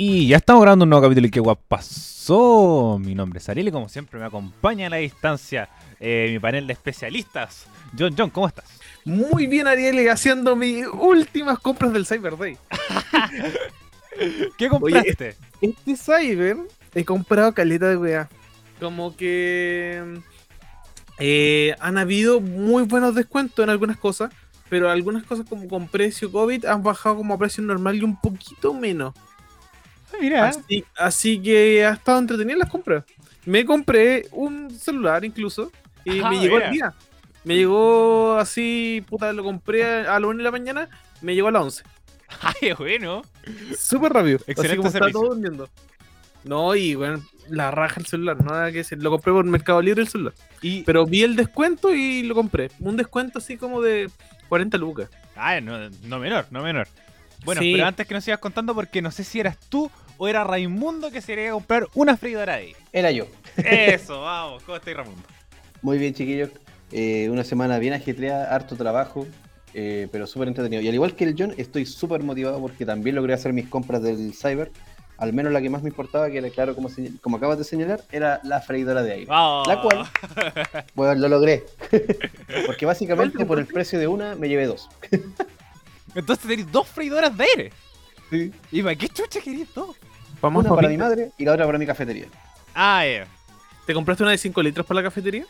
Y ya estamos grabando un nuevo capítulo y qué guap pasó. Mi nombre es Ariel y como siempre me acompaña a la distancia eh, mi panel de especialistas. John, John, ¿cómo estás? Muy bien, Ariel, haciendo mis últimas compras del Cyber Day. ¿Qué compraste? Este Cyber he comprado caleta de weá. Como que eh, han habido muy buenos descuentos en algunas cosas, pero algunas cosas como con precio COVID han bajado como a precio normal y un poquito menos. Ah, mira, Así, así que ha estado entretenida las compras. Me compré un celular incluso y Ajá, me llegó mira. el día. Me llegó así, puta, lo compré a a la 1 de la mañana, me llegó a las 11. ay, bueno. Súper rápido. Excelente así como está todo durmiendo. No, y bueno, la raja el celular, nada que decir. Lo compré por Mercado Libre el celular. Y, Pero vi el descuento y lo compré. Un descuento así como de 40 lucas. Ah, no, no menor, no menor. Bueno, Sí. pero antes que nos sigas contando, porque no sé si eras tú o era Raimundo que se quería comprar una freidora de aire. Era yo. Eso, vamos. ¿Cómo estás, Raimundo? Muy bien, chiquillos. Eh, una semana bien ajetreada, harto trabajo, eh, pero súper entretenido. Y al igual que el John, estoy súper motivado porque también logré hacer mis compras del Cyber. Al menos la que más me importaba, que era claro, como, como acabas de señalar, era la freidora de aire. Vamos. La cual, bueno, lo logré. porque básicamente por el precio de una me llevé dos. Entonces tenés dos freidoras de aire. ¿Y para qué chucha querías dos? Vamos Una para mi madre y la otra para mi cafetería. Ah, eh. ¿Te compraste una de 5 litros para la cafetería?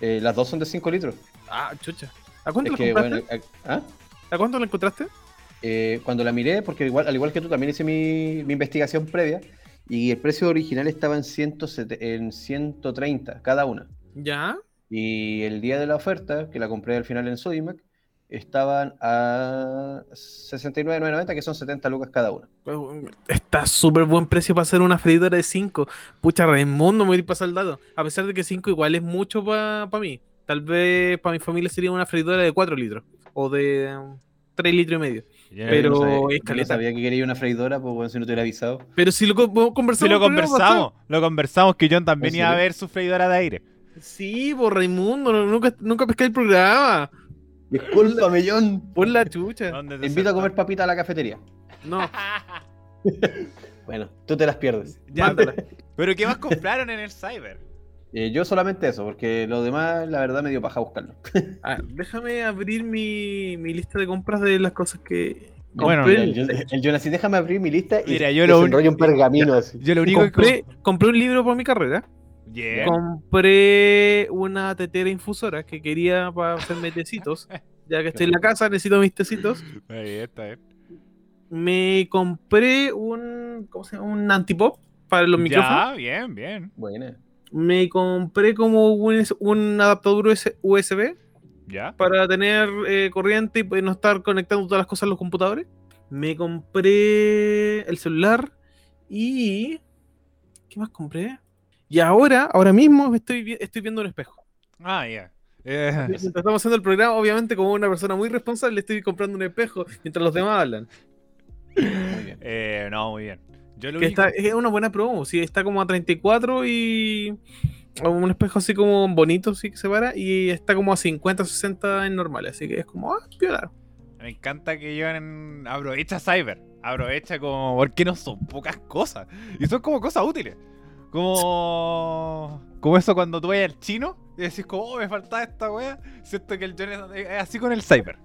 Eh, las dos son de 5 litros. Ah, chucha. ¿A cuánto Es la que, compraste? bueno, ¿ah? ¿A cuánto la encontraste? Eh, cuando la miré, porque igual, al igual que tú, también hice mi, mi investigación previa, y el precio original estaba en, 107 en 130 cada una. Ya. Y el día de la oferta, que la compré al final en Sodimac, estaban a 69,990, que son 70 lucas cada una. Está súper buen precio para hacer una freidora de 5. Pucha, Raimundo, me voy a ir pasar el dato. A pesar de que 5 igual es mucho para mí. Tal vez para mi familia sería una freidora de 4 litros. O de 3 litros y medio. Ya, Pero Yo no sabía, es yo no sabía que quería una freidora, pues bueno, si no te hubiera avisado. Pero si lo co- Si conversamos. lo conversamos, lo conversamos que John también ¿En iba a ver su freidora de aire. Sí, por Raimundo, nunca, nunca pesqué el programa. Discúlpame, John. Por la chucha. ¿Dónde Te invito a comer papita a la cafetería. No, Bueno, tú te las pierdes. Ya, pero ¿qué más compraron en el Cyber? Eh, yo solamente eso, porque lo demás, la verdad, me dio paja buscarlo. Ah, déjame abrir mi, mi lista de compras de las cosas que. Bueno, compré. El, el John así, déjame abrir mi lista y Mira, yo lo desenrollo un pergamino así. Yo lo único compré, compré un libro para mi carrera. Bien. Compré una tetera infusora que quería para hacerme tecitos. Ya que estoy en la casa, necesito mis tecitos. Ahí está, eh. Me compré un. ¿Cómo se llama? Un antipop para los micrófonos. Ya, bien, bien. Buena. Me compré como un, un adaptador US- USB Ya. para tener eh, corriente y no estar conectando todas las cosas a los computadores. Me compré el celular y. ¿Qué más compré? Y ahora, ahora mismo estoy, estoy viendo un espejo. Ah, ya. Eh, estamos haciendo el programa, obviamente, como una persona muy responsable, estoy comprando un espejo mientras los demás hablan. Muy bien. eh, no, muy bien. Yo lo Que único- está, es una buena promo, sí, está como a 34 y. Un espejo así como bonito, sí que se para, y está como a 50, 60 en normal, así que es como, ah, piola. Me encanta que lleven. Aprovecha Cyber. Aprovecha como. Porque no son pocas cosas. Y son como cosas útiles. Como. Como eso cuando tú vayas al chino y decís, como, oh, me falta esta wea. Siento que el John es, así con el Cyber.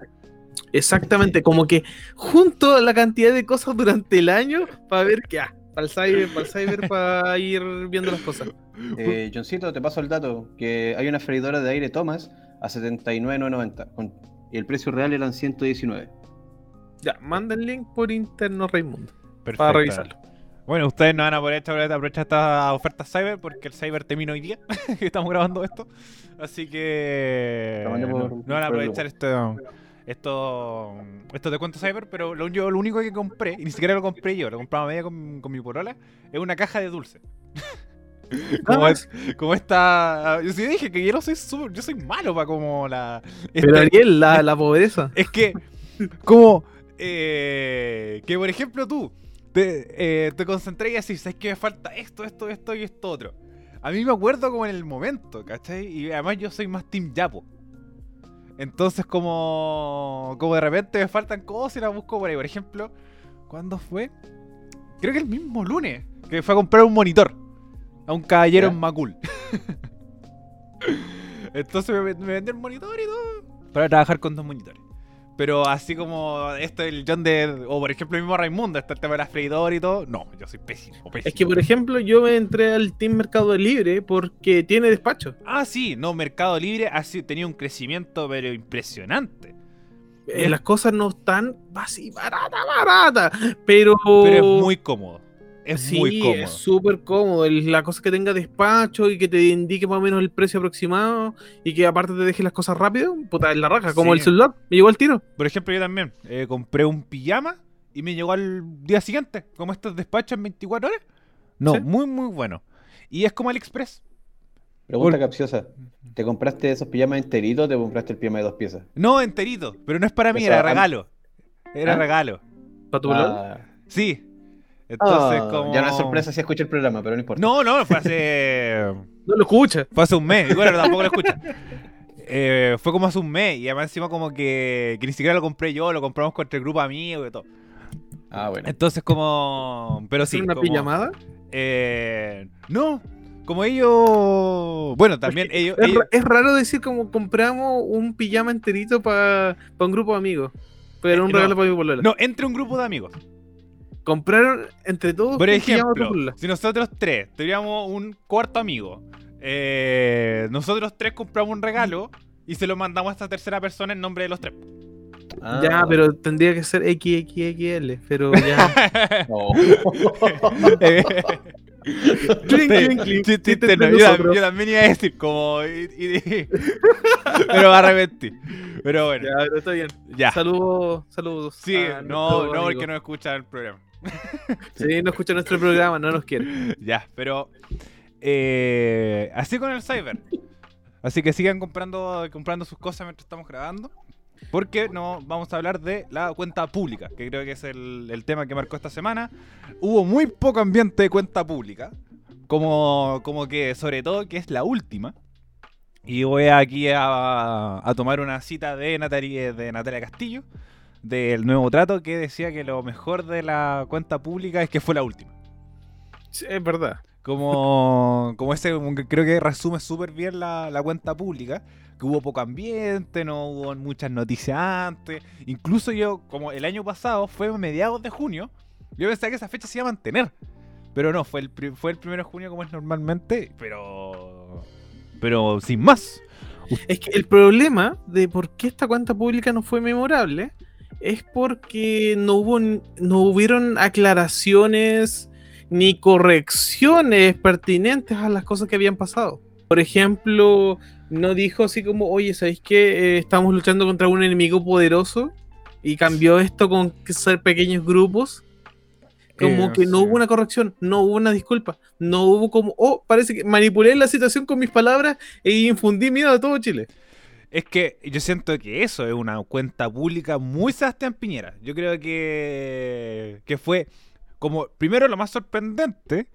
Exactamente, como que junto la cantidad de cosas durante el año para ver qué, ah, para el cyber, para el cyber, para ir viendo las cosas. Eh, Johncito, te paso el dato, que hay una freidora de aire Thomas a 79,990 con- y el precio real eran 119. Ya, manda el link por interno Raimundo Perfecto. para revisarlo. Bueno, ustedes no van a poder aprovechar aprovechar esta oferta Cyber porque el Cyber termina hoy día que estamos grabando esto. Así que no, van a por el aprovechar esto, esto, esto de cuento Cyber, pero lo, yo, lo único que compré, y ni siquiera lo compré yo, lo compraba media con, con mi porola, es una caja de dulce. como, Ah, es- como esta. Yo sí dije que yo no soy súper- yo soy malo para como la. Pero este- Ariel, la, la pobreza. es que, como, eh, que por ejemplo tú te, eh, te concentré y así, sabes que me falta esto, esto, esto y esto otro. A mí me acuerdo como en el momento, ¿cachai? Y además yo soy más Team Yapo. Entonces como, como de repente me faltan cosas y las busco por ahí. Por ejemplo, ¿cuándo fue? creo que el mismo lunes, que fue a comprar un monitor a un caballero ¿Ya? en Macul. Entonces me, me vendió el monitor y todo para trabajar con dos monitores. Pero así como esto el John de. O por ejemplo el mismo Raimundo, está el tema de la freidora y todo. No, yo soy pésimo, pésimo. Es que, por ejemplo, yo me entré al Team Mercado Libre porque tiene despacho. Ah, sí, no, Mercado Libre ha sido- tenido un crecimiento pero impresionante. Eh, las cosas no están así barata, barata. Pero. Pero es muy cómodo. Es sí, muy cómodo. es súper cómodo. El- La cosa que tenga despacho y que te indique más o menos el precio aproximado y que aparte te deje las cosas rápido, puta, es la raja. Como Sí. el celular, me llegó al tiro. Por ejemplo, yo también eh, compré un pijama y me llegó al día siguiente. Como estos despachos en 24 horas. No, Sí. muy, muy bueno. Y es como AliExpress. Pregunta capciosa. ¿Te compraste esos pijamas enteritos o te compraste el pijama de dos piezas? No, enterito. Pero no es para mí, era regalo. Era ¿Ah? regalo. ¿Para tu bolón? Ah, Sí. Entonces, ah, como. Ya no es sorpresa si escucha el programa, pero no importa. No, no, fue hace. No lo escucha. Fue hace un mes, y bueno, tampoco lo escucha. Eh, fue como hace un mes, y además encima como que, que ni siquiera lo compré yo, lo compramos con el grupo de amigos y todo. Ah, bueno. Entonces como... Pero sí, ¿Hacer una como- pijamada? eh, no, como ellos... Bueno, también ellos... Es, ellos- ra- es raro decir como compramos un pijama enterito para un grupo de amigos. Pero un Eh, no. regalo para mi polola. no, entre un grupo de amigos. Compraron entre todos Por ejemplo, si nosotros tres tuviéramos un cuarto amigo, eh, nosotros tres compramos un regalo y se lo mandamos a esta tercera persona en nombre de los tres. Ah, ya, pero tendría que ser XXXL. Pero ya. no. Yo, también iba a decir como... y- y- pero me arrepentí. Pero bueno, Ya, pero está bien. ya. Saludos, saludos. Sí, no, no porque no escuchan el programa. Sí, no escucha nuestro programa, no nos quiere. Ya, pero eh, así con el cyber. Así que sigan comprando, comprando sus cosas mientras estamos grabando. Porque no vamos a hablar de la cuenta pública, que creo que es el, el tema que marcó esta semana. Hubo muy poco ambiente de cuenta pública. Como, como que, sobre todo, que es la última. Y voy aquí a, a tomar una cita de Natalia, de Natalia Castillo, del nuevo trato, que decía que lo mejor de la cuenta pública es que fue la última. Sí, es verdad. Como, como ese, creo que resume súper bien la, la cuenta pública. Que hubo poco ambiente, no hubo muchas noticias antes. Incluso yo, como el año pasado, fue mediados de junio, yo pensaba que esa fecha se iba a mantener. Pero no, fue el, fue el primero de junio como es normalmente, pero. Pero sin más. Es que el problema de por qué esta cuenta pública no fue memorable es porque no hubo no hubieron aclaraciones ni correcciones pertinentes a las cosas que habían pasado. Por ejemplo, no dijo así como, oye, ¿sabéis que estamos luchando contra un enemigo poderoso? Y cambió esto con ser pequeños grupos. Como Eh, que no sí. hubo una corrección, no hubo una disculpa, no hubo como, oh, parece que manipulé la situación con mis palabras e infundí miedo a todo Chile. Es que yo siento que eso es una cuenta pública muy Sebastián Piñera. Yo creo que, que fue como, primero lo más sorprendente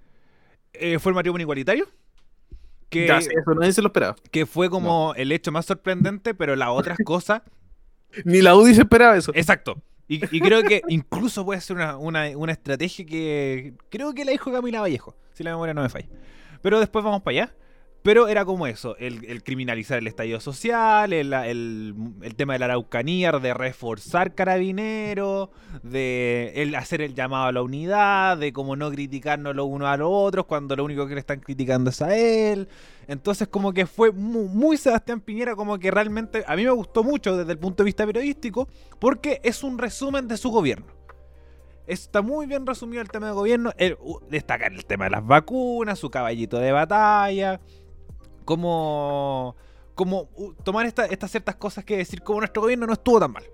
eh, fue el matrimonio igualitario. Que, Ya, eso nadie se lo esperaba. que fue como el hecho más sorprendente, pero las otras cosas, Ni la UDI se esperaba eso. exacto. Y, y creo que incluso puede ser una, una- una estrategia que creo que la dijo Camila Vallejo, si la memoria no me falla. Pero después vamos para allá. Pero era como eso, el, criminalizar el estallido social, el, el- el tema de la araucanía, de reforzar carabineros, de el hacer el llamado a la unidad, de como no criticarnos los unos a los otros cuando lo único que le están criticando es a él. Entonces como que fue mu- muy, Sebastián Piñera, como que realmente a mí me gustó mucho desde el punto de vista periodístico, porque es un resumen de su gobierno. Está muy bien resumido el tema de gobierno. El, uh, destacar el tema de las vacunas, su caballito de batalla. Como. Como uh, tomar esta- estas ciertas cosas que decir como nuestro gobierno no estuvo tan mal.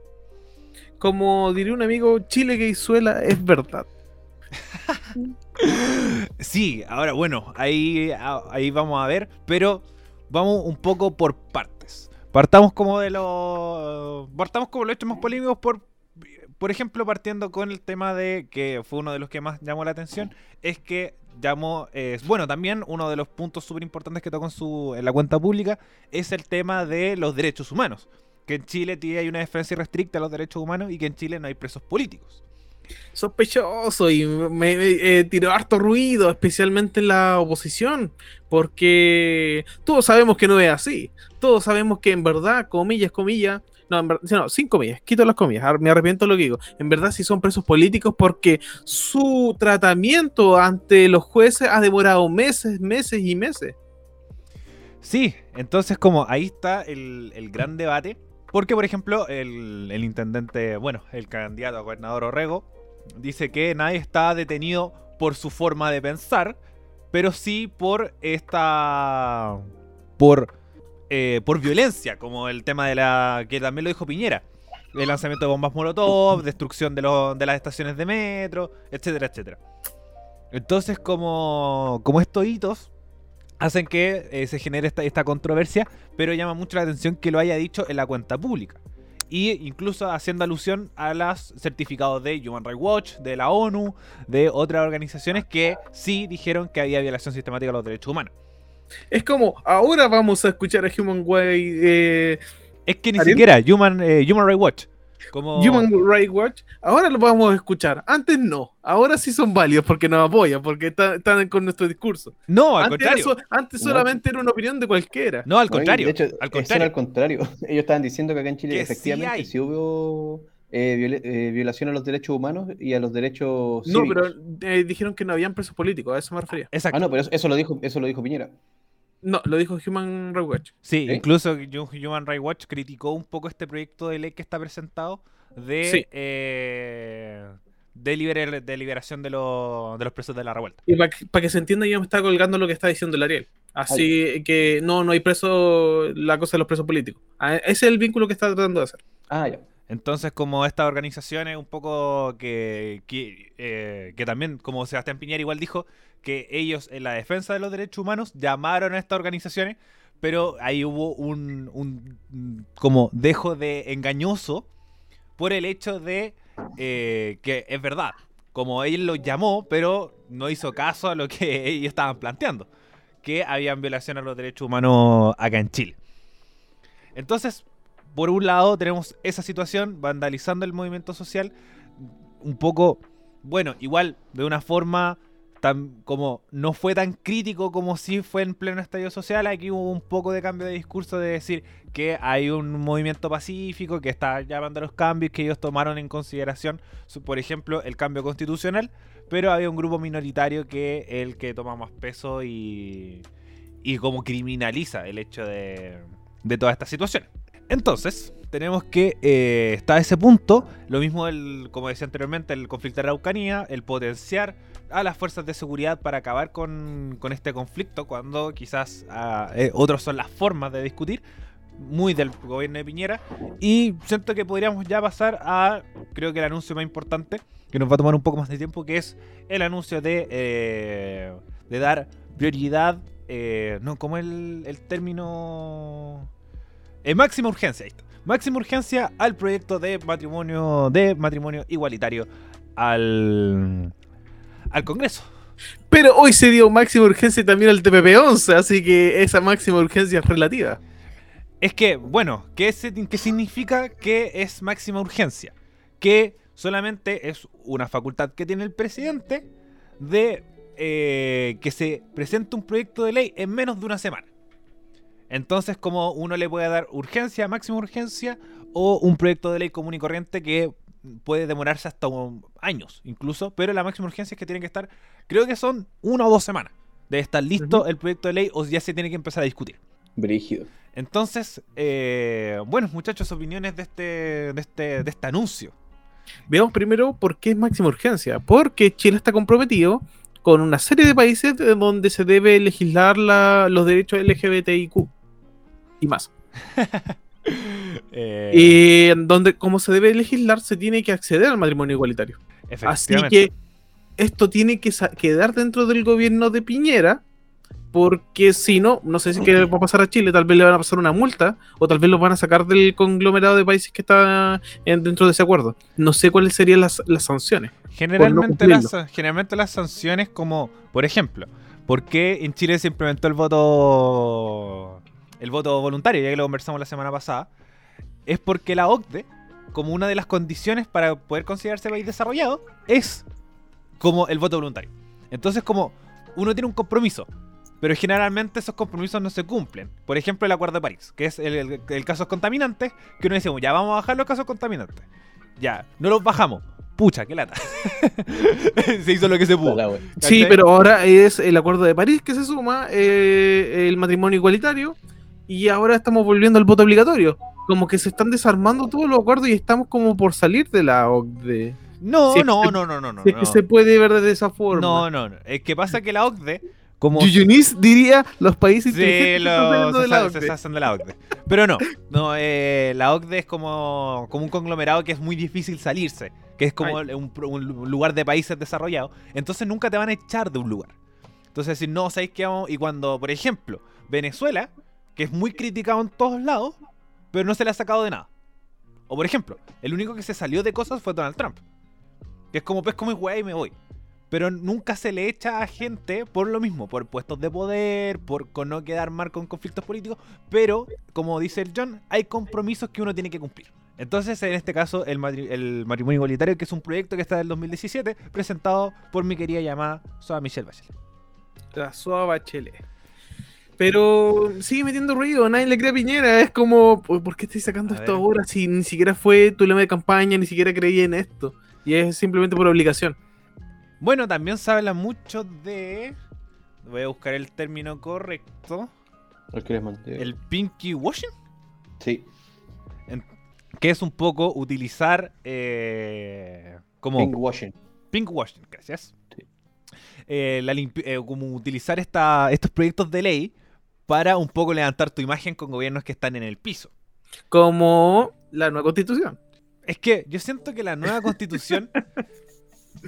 Como diría un amigo, Chile que suela es verdad. Sí, ahora bueno, ahí, ahí vamos a ver, pero vamos un poco por partes. Partamos como de los. Partamos como los hechos más polémicos por. Por ejemplo, partiendo con el tema de que fue uno de los que más llamó la atención, es que llamó, eh, bueno, también uno de los puntos súper importantes que tocó en, su, en la cuenta pública es el tema de los derechos humanos. Que en Chile tiene- hay una defensa irrestricta a los derechos humanos y que en Chile no hay presos políticos. sospechoso y me, me, eh, tiró harto ruido, especialmente en la oposición, porque todos sabemos que no es así. Todos sabemos que en verdad, comillas, comillas, no, en verdad, sin comillas, quito las comillas, me arrepiento lo que digo. En verdad sí son presos políticos porque su tratamiento ante los jueces ha demorado meses, meses y meses. Sí, entonces como ahí está el, el gran debate. Porque, por ejemplo, el, el intendente, bueno, el candidato a gobernador Orrego, dice que nadie está detenido por su forma de pensar, pero sí por esta... por... eh, por violencia, como el tema de la... que también lo dijo Piñera. El lanzamiento de bombas molotov, destrucción de, los- de las estaciones de metro, etcétera, etcétera. Entonces, como, como estos hitos hacen que eh, se genere esta, esta controversia, pero llama mucho la atención que lo haya dicho en la cuenta pública. Y incluso haciendo alusión a los certificados de Human Rights Watch, de la ONU, de otras organizaciones que sí dijeron que había violación sistemática de los derechos humanos. Es como, ahora vamos a escuchar a Human Way, eh, Es que ni ¿Ariel? siquiera Human, eh, Human Rights Watch. Como... Human Rights Watch, ahora lo vamos a escuchar. Antes no, ahora sí son válidos porque nos apoyan, porque está- están con nuestro discurso. No, al Antes, era contrario. so- antes No. solamente era una opinión de cualquiera. No, al No, contrario. De hecho, al contrario. al contrario. Ellos estaban diciendo que acá en Chile Que efectivamente sí, hubo eh, viola- eh, violación a los derechos humanos y a los derechos No, cívicos. pero eh, dijeron que no habían presos políticos, a eso me refería. Exacto. Ah, no, pero eso, eso lo dijo, eso lo dijo Piñera. No, lo dijo Human Rights Watch. Sí, incluso Hu- Human Rights Watch criticó un poco este proyecto de ley que está presentado de, Sí. eh, de, liber- de liberación de, los- de los presos de la revuelta. Y para que, pa' que se entienda, yo me está colgando lo que está diciendo el Ariel. Así que no, no hay preso, la cosa de los presos políticos. Ah, Ese es el vínculo que está tratando de hacer. Ah, ya. Entonces, como estas organizaciones, un poco que, que, eh, que también, como Sebastián Piñera igual dijo, que ellos en la defensa de los derechos humanos llamaron a estas organizaciones, pero ahí hubo un, un mm, como dejo de engañoso por el hecho de eh, que es verdad, como él los llamó, pero no hizo caso a lo que ellos estaban planteando, que habían violación a los derechos humanos acá en Chile. Entonces, por un lado tenemos esa situación vandalizando el movimiento social, un poco, bueno, igual de una forma como no fue tan crítico como si fue en pleno estallido social, aquí hubo un poco de cambio de discurso de decir que hay un movimiento pacífico que está llamando a los cambios que ellos tomaron en consideración, por ejemplo, el cambio constitucional, pero había un grupo minoritario que el que toma más peso y, y como criminaliza el hecho de, de toda esta situación. Entonces, tenemos que eh, está ese punto, lo mismo el, como decía anteriormente, el conflicto de Araucanía, el potenciar a las fuerzas de seguridad para acabar con, con este conflicto, cuando quizás eh, otros son las formas de discutir, muy del gobierno de Piñera, y siento que podríamos ya pasar a, creo que el anuncio más importante, que nos va a tomar un poco más de tiempo, que es el anuncio de, eh, de dar prioridad, eh, no, como el, el término... Eh, máxima urgencia, ahí está. Máxima urgencia al proyecto de matrimonio de matrimonio igualitario al al Congreso. Pero hoy se dio máxima urgencia también al TPP-11, así que esa máxima urgencia es relativa. Es que, bueno, ¿qué, significa que es máxima urgencia? Que solamente es una facultad que tiene el presidente de eh, que se presente un proyecto de ley en menos de una semana. Entonces, como uno le puede dar urgencia, máxima urgencia, o un proyecto de ley común y corriente que puede demorarse hasta años, incluso, pero la máxima urgencia es que tiene que estar, creo que son una o dos semanas de estar listo el proyecto de ley o ya se tiene que empezar a discutir. Brígido. Entonces, eh, bueno, muchachos, opiniones de este, de este, de este anuncio. Veamos primero por qué es máxima urgencia. Porque Chile está comprometido con una serie de países de donde se debe legislar la- los derechos LGBTIQ y más. Eh, Y en donde, como se debe legislar, se tiene que acceder al matrimonio igualitario. Así que esto tiene que quedar dentro del gobierno de Piñera, porque si no, no sé si qué va a pasar a Chile, tal vez le van a pasar una multa, o tal vez lo van a sacar del conglomerado de países que está en- dentro de ese acuerdo. No sé cuáles serían las, las sanciones. Generalmente, no las, generalmente las sanciones como, por ejemplo, ¿por qué en Chile se implementó el voto el voto voluntario? Ya que lo conversamos la semana pasada. Es porque la OCDE como una de las condiciones para poder considerarse país desarrollado es como el voto voluntario. Entonces, como uno tiene un compromiso, pero generalmente esos compromisos no se cumplen. Por ejemplo, el Acuerdo de París, que es el, el, el casos contaminantes, que uno dice, ya vamos a bajar los casos contaminantes. Ya, no los bajamos. Pucha, qué lata. se hizo lo que se pudo. Sí, pero ahora es el Acuerdo de París que se suma, eh, el matrimonio igualitario, y ahora estamos volviendo al voto obligatorio. Como que se están desarmando todos los acuerdos y estamos como por salir de la OCDE. No, Sí, no, se- no, no, no, no. Si es que no. se puede ver de esa forma. No, no, no. Es que pasa que la OCDE, como Yuyunis diría los países Sí, inteligentes están lo, saliendo se, de la se OCDE. hacen de la OCDE. Pero no, no eh, la OCDE es como, como un conglomerado que es muy difícil salirse, que es como un, un lugar de países desarrollados. Entonces nunca te van a echar de un lugar. Entonces decir, no, ¿sabéis qué vamos? Y cuando, por ejemplo, Venezuela, que es muy criticado en todos lados, pero no se le ha sacado de nada. O por ejemplo, el único que se salió de cosas fue Donald Trump. Que es como, pues como weá y me voy. Pero nunca se le echa a gente por lo mismo, por puestos de poder, por no quedar mal con conflictos políticos. Pero, como dice el John, hay compromisos que uno tiene que cumplir. Entonces, en este caso, el matrimonio igualitario, que es un proyecto que está del 2017, presentado por mi querida llamada Soa Michelle Bachelet. La Soa Bachelet. Pero sigue metiendo ruido, nadie le cree a Piñera. Es como, ¿por qué estáis sacando A esto ver. ahora si ni siquiera fue tu lema de campaña, ni siquiera creí en esto? Y es simplemente por obligación. Bueno, también se habla mucho de. Voy a buscar el término correcto. El pinky washing. Sí. Que es un poco utilizar eh, como Pinkwashing. pinkwashing, gracias. Sí. Eh, la eh, como utilizar esta, estos proyectos de ley para un poco levantar tu imagen con gobiernos que están en el piso. Como la nueva constitución. Es que yo siento que la nueva constitución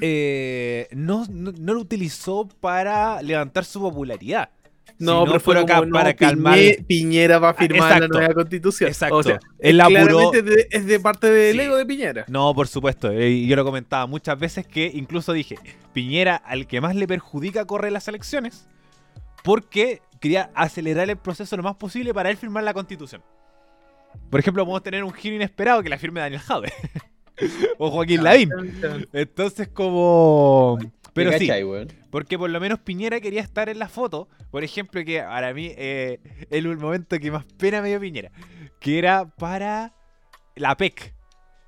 eh, no, no, no lo utilizó para levantar su popularidad. No, pero fue para, no, calmar. Piñe- Piñera va a firmar la nueva constitución. Exacto. O sea, Él apuró- claramente es de, es de parte del Sí. ego de Piñera. No, por supuesto. eh, Y yo lo comentaba muchas veces que incluso dije, Piñera al que más le perjudica correr las elecciones porque quería acelerar el proceso lo más posible para él firmar la constitución. Por ejemplo, podemos tener un giro inesperado que la firme Daniel Jade. o Joaquín Lavín. Entonces como... Pero ¿Te sí, porque por lo menos Piñera quería estar en la foto. Por ejemplo, que para mí eh, el momento que más pena me dio Piñera. Que era para la PEC.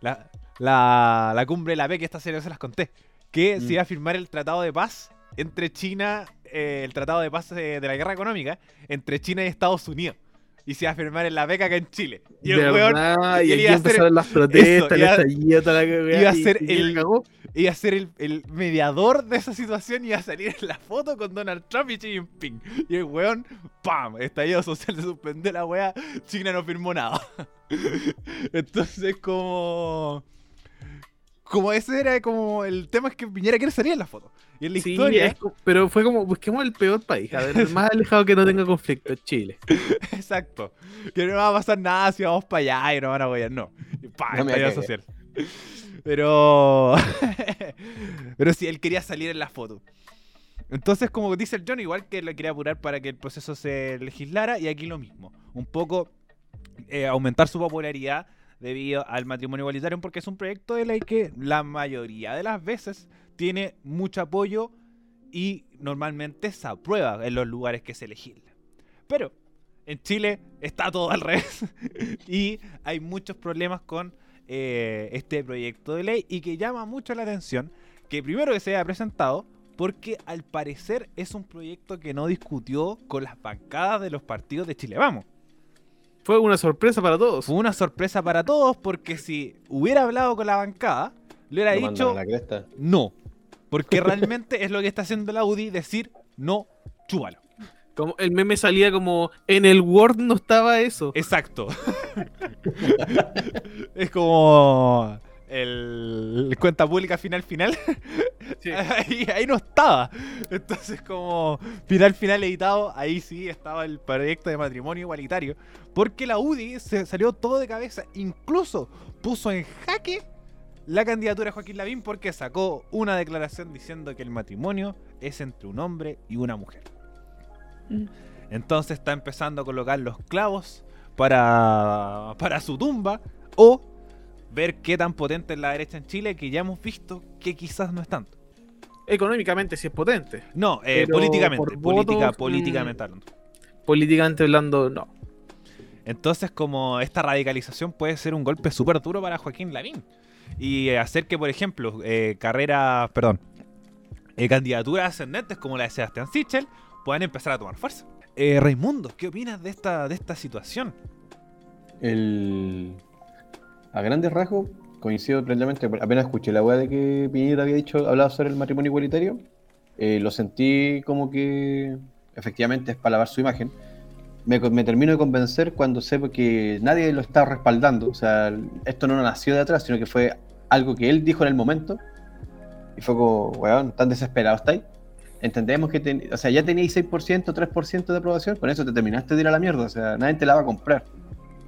La, la, la cumbre de la PEC, esta serie se las conté. Que Mm. se iba a firmar el tratado de paz entre China, eh, el tratado de paz eh, de la guerra económica, entre China y Estados Unidos. Y se iba a firmar en la PEC acá en Chile. Y el De weón verdad, y y él iba a hacer las protestas, iba- toda la cagada, iba a y ser Piñera el- cagó. iba a ser el, el mediador de esa situación y iba a salir en la foto con Donald Trump y Xi Jinping. Y el weón, ¡pam! Estallido social, se suspendió la weá, China no firmó nada. Entonces, como. Como ese era como. El tema es que Piñera quiere salir en la foto. Y en la Sí, historia, es co- pero fue como, busquemos el peor país, a ver, el más alejado que no tenga conflicto, Chile. exacto. Que no va a pasar nada si vamos para allá y no van a apoyar, no. Y ¡pam! No me social. Pero. Pero sí, él quería salir en la foto. Entonces, como dice el John, igual que le quería apurar para que el proceso se legislara, y aquí lo mismo. Un poco eh, aumentar su popularidad debido al matrimonio igualitario, porque es un proyecto de ley que la mayoría de las veces tiene mucho apoyo y normalmente se aprueba en los lugares que se legislan. Pero en Chile está todo al revés y hay muchos problemas con eh, este proyecto de ley y que llama mucho la atención que primero que se haya presentado porque al parecer es un proyecto que no discutió con las bancadas de los partidos de Chile Vamos. Fue una sorpresa para todos. Fue una sorpresa para todos porque si hubiera hablado con la bancada, le hubiera Lo dicho a la cresta. no. Porque realmente es lo que está haciendo la UDI, decir no, chúbalo. Como el meme salía como en el Word no estaba eso. Exacto. es como el, el cuenta pública final final. Sí. Ahí, ahí no estaba. Entonces como final final editado, ahí sí estaba el proyecto de matrimonio igualitario. Porque la UDI se salió todo de cabeza. Incluso puso en jaque la candidatura de Joaquín Lavín porque sacó una declaración diciendo que el matrimonio es entre un hombre y una mujer. Entonces está empezando a colocar los clavos para, para su tumba o ver qué tan potente es la derecha en Chile, que ya hemos visto que quizás no es tanto. Económicamente sí es potente. No, eh, políticamente, política, votos, políticamente mm. hablando. Políticamente hablando, no. Entonces, como esta radicalización puede ser un golpe súper duro para Joaquín Lavín. Y hacer que, por ejemplo, eh, carreras, perdón, eh, candidaturas ascendentes como la de Sebastián Sichel puedan empezar a tomar fuerza. Eh, Raimundo, ¿qué opinas de esta, de esta situación? El... A grandes rasgos, coincido plenamente. Apenas escuché la weá de que Piñera había dicho, hablado sobre el matrimonio igualitario. eh, lo sentí como que efectivamente es para lavar su imagen. Me, termino de convencer cuando sé que nadie lo está respaldando. O sea, esto no nació de atrás, sino que fue algo que él dijo en el momento. Y fue como, weón, tan desesperado estáis. Entendemos que o sea, ya teníais 6%, 3% de aprobación, con eso te terminaste de ir a la mierda. O sea, nadie te la va a comprar.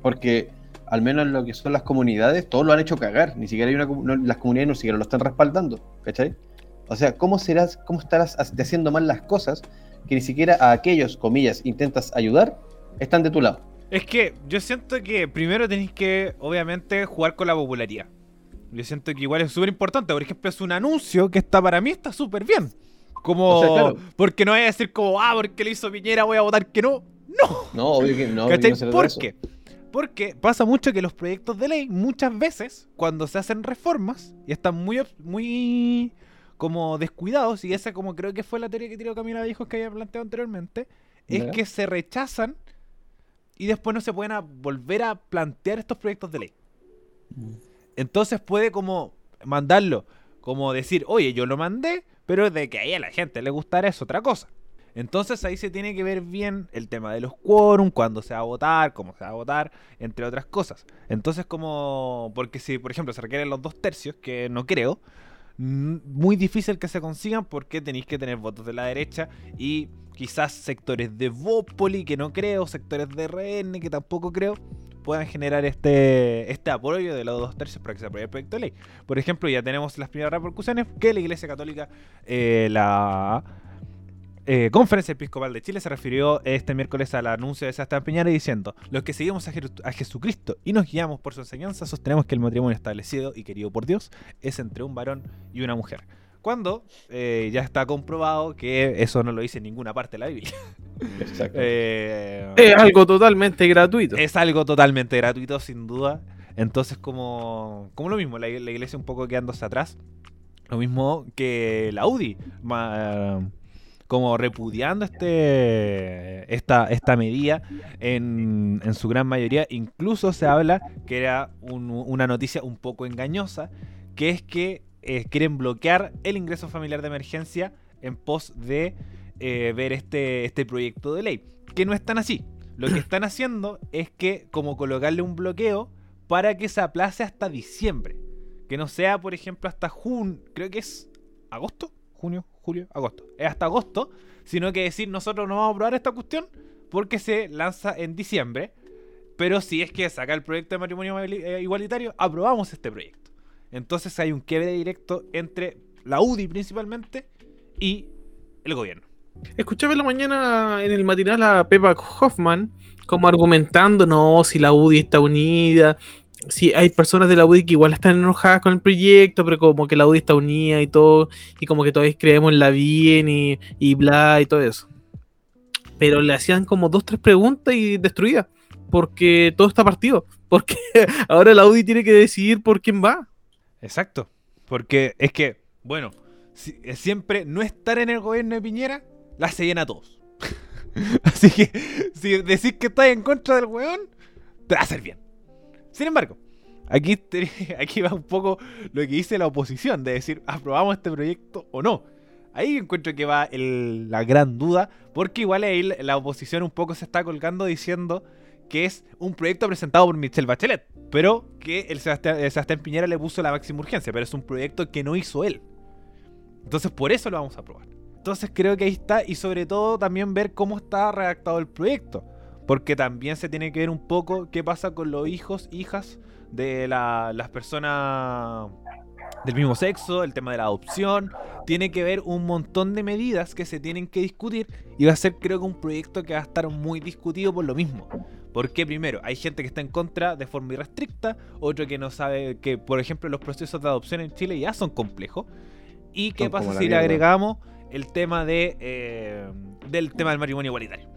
Porque al menos en lo que son las comunidades, todos lo han hecho cagar. Ni siquiera hay una, no- las comunidades no siquiera lo están respaldando. ¿Cachai? O sea, ¿cómo serás, cómo estarás ha- haciendo mal las cosas que ni siquiera a aquellos, comillas, intentas ayudar, están de tu lado? Es que yo siento que primero tenéis que, obviamente, jugar con la popularidad. Yo siento que igual es súper importante. Por ejemplo, es un anuncio que está para mí está súper bien. Como, O sea, claro. porque no voy a decir como, ah, porque le hizo Piñera, voy a votar que no. No. No, obvio que no. ¿Cachai? no se trata de ¿Por eso. qué? Porque pasa mucho que los proyectos de ley, muchas veces, cuando se hacen reformas, y están muy, muy como descuidados, y esa como creo que fue la teoría que tiró Camila Dijo que había planteado anteriormente, es Ya. que se rechazan y después no se pueden a- volver a plantear estos proyectos de ley. Entonces puede como mandarlo, como decir, oye, yo lo mandé, pero de que ahí a la gente le gustará es otra cosa. Entonces ahí se tiene que ver bien el tema de los quórum, cuándo se va a votar, cómo se va a votar, entre otras cosas. Entonces como, porque si por ejemplo se requieren los dos tercios, que no creo, mm, muy difícil que se consigan porque tenéis que tener votos de la derecha y quizás sectores de Bópoli, que no creo, sectores de RN, que tampoco creo, puedan generar este, este apoyo de los dos tercios para que se apruebe el proyecto de ley. Por ejemplo, ya tenemos las primeras repercusiones que la Iglesia Católica, eh, la eh, Conferencia Episcopal de Chile se refirió este miércoles al anuncio de Sebastián Piñera diciendo: Los que seguimos a, Jesucristo y nos guiamos por su enseñanza, sostenemos que el matrimonio establecido y querido por Dios es entre un varón y una mujer. Cuando eh, ya está comprobado que eso no lo dice en ninguna parte de la Biblia. Exacto. Eh, Es algo totalmente gratuito. es algo totalmente gratuito, sin duda. Entonces, como, como lo mismo, la, la iglesia un poco quedándose atrás. Lo mismo que la UDI, ma- como repudiando este esta, esta medida en, en su gran mayoría. Incluso se habla que era un- una noticia un poco engañosa, que es que eh, quieren bloquear el ingreso familiar de emergencia en pos de eh, ver este, este proyecto de ley. Que no es tan así. Lo que están haciendo es que como colocarle un bloqueo para que se aplace hasta diciembre. Que no sea, por ejemplo, hasta junio, creo que es agosto, junio, julio, agosto. Es hasta agosto, sino que decir nosotros no vamos a aprobar esta cuestión porque se lanza en diciembre. Pero si es que saca el proyecto de matrimonio eh, igualitario, aprobamos este proyecto. Entonces hay un quiebre directo entre la UDI principalmente y el gobierno. Escuchaba en la mañana en el matinal a Pepa Hoffman como argumentando, no, si la UDI está unida, si hay personas de la UDI que igual están enojadas con el proyecto, pero como que la UDI está unida y todo, y como que todos creemos en la bien y, y bla y todo eso. Pero le hacían como dos, tres preguntas y destruida, porque todo está partido, porque ahora la UDI tiene que decidir por quién va. Exacto. Porque es que, bueno, eh, siempre no estar en el gobierno de Piñera la se llena a todos. Así que si decís que estás en contra del weón, te va a hacer bien. Sin embargo, aquí, aquí va un poco lo que dice la oposición, de decir, aprobamos este proyecto o no. Ahí encuentro que va el- la gran duda, porque igual ahí la la oposición un poco se está colgando diciendo que es un proyecto presentado por Michelle Bachelet, pero que el Sebastián, el Sebastián Piñera le puso la máxima urgencia, pero es un proyecto que no hizo él. Entonces por eso lo vamos a aprobar. Entonces creo que ahí está y sobre todo también ver cómo está redactado el proyecto, porque también se tiene que ver un poco qué pasa con los hijos, hijas de la- las personas del mismo sexo, el tema de la adopción, tiene que ver un montón de medidas que se tienen que discutir y va a ser creo que un proyecto que va a estar muy discutido por lo mismo. Porque primero, hay gente que está en contra de forma irrestricta, otro que no sabe que, por ejemplo, los procesos de adopción en Chile ya son complejos. ¿Y qué Son pasa si le agregamos el tema de eh, del tema del matrimonio igualitario?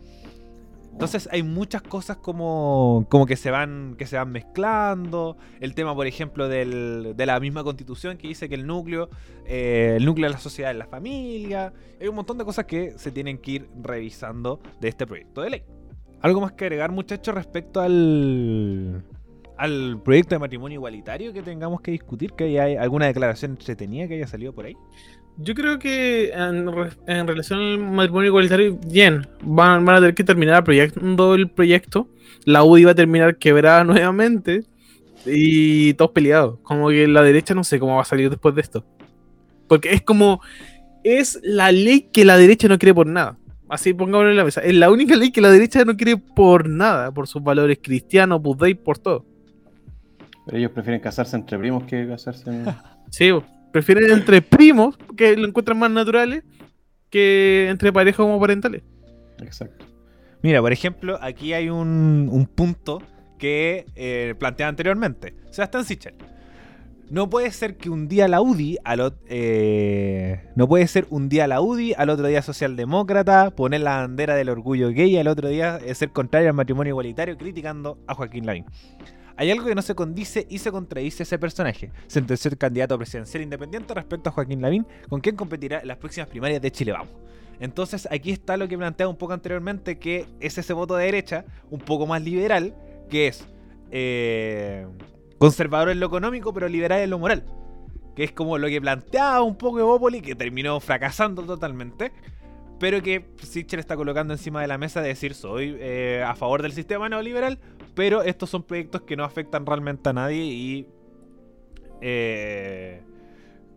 Entonces hay muchas cosas como, como que se van que se van mezclando. El tema, por ejemplo, del- de la misma constitución que dice que el núcleo, eh, el núcleo de la sociedad es la familia. Hay un montón de cosas que se tienen que ir revisando de este proyecto de ley. ¿Algo más que agregar, muchachos, respecto al, al proyecto de matrimonio igualitario que tengamos que discutir? ¿Que hay alguna declaración entretenida que haya salido por ahí? Yo creo que en, re- en relación al matrimonio igualitario, bien, van, van a tener que terminar proyectando el proyecto. La UDI va a terminar quebrada nuevamente y todos peleados. Como que la derecha no sé cómo va a salir después de esto. Porque es como, es la ley que la derecha no quiere por nada. Así pongámoslo en la mesa. Es la única ley que la derecha no quiere por nada, por sus valores cristianos, budistas, por todo. Pero ellos prefieren casarse entre primos que casarse en... Sí. Prefieren entre primos, que lo encuentran más naturales, que entre parejas homoparentales. Exacto. Mira, por ejemplo, aquí hay un, un punto que eh, planteaba anteriormente. Sebastián Sichel. No puede ser que un día la UDI, al eh, no puede ser un día la UDI, al otro día socialdemócrata, poner la bandera del orgullo gay, al otro día eh, ser contrario al matrimonio igualitario, criticando a Joaquín Lavín. Hay algo que no se condice y se contradice ese personaje, sentenció el candidato presidencial independiente respecto a Joaquín Lavín, con quien competirá en las próximas primarias de Chile Vamos. Entonces aquí está lo que planteaba un poco anteriormente, que es ese voto de derecha, un poco más liberal, que es eh, conservador en lo económico, pero liberal en lo moral. Que es como lo que planteaba un poco Evópoli, que terminó fracasando totalmente. Pero que Sichel está colocando encima de la mesa de decir soy eh, a favor del sistema neoliberal, pero estos son proyectos que no afectan realmente a nadie y eh,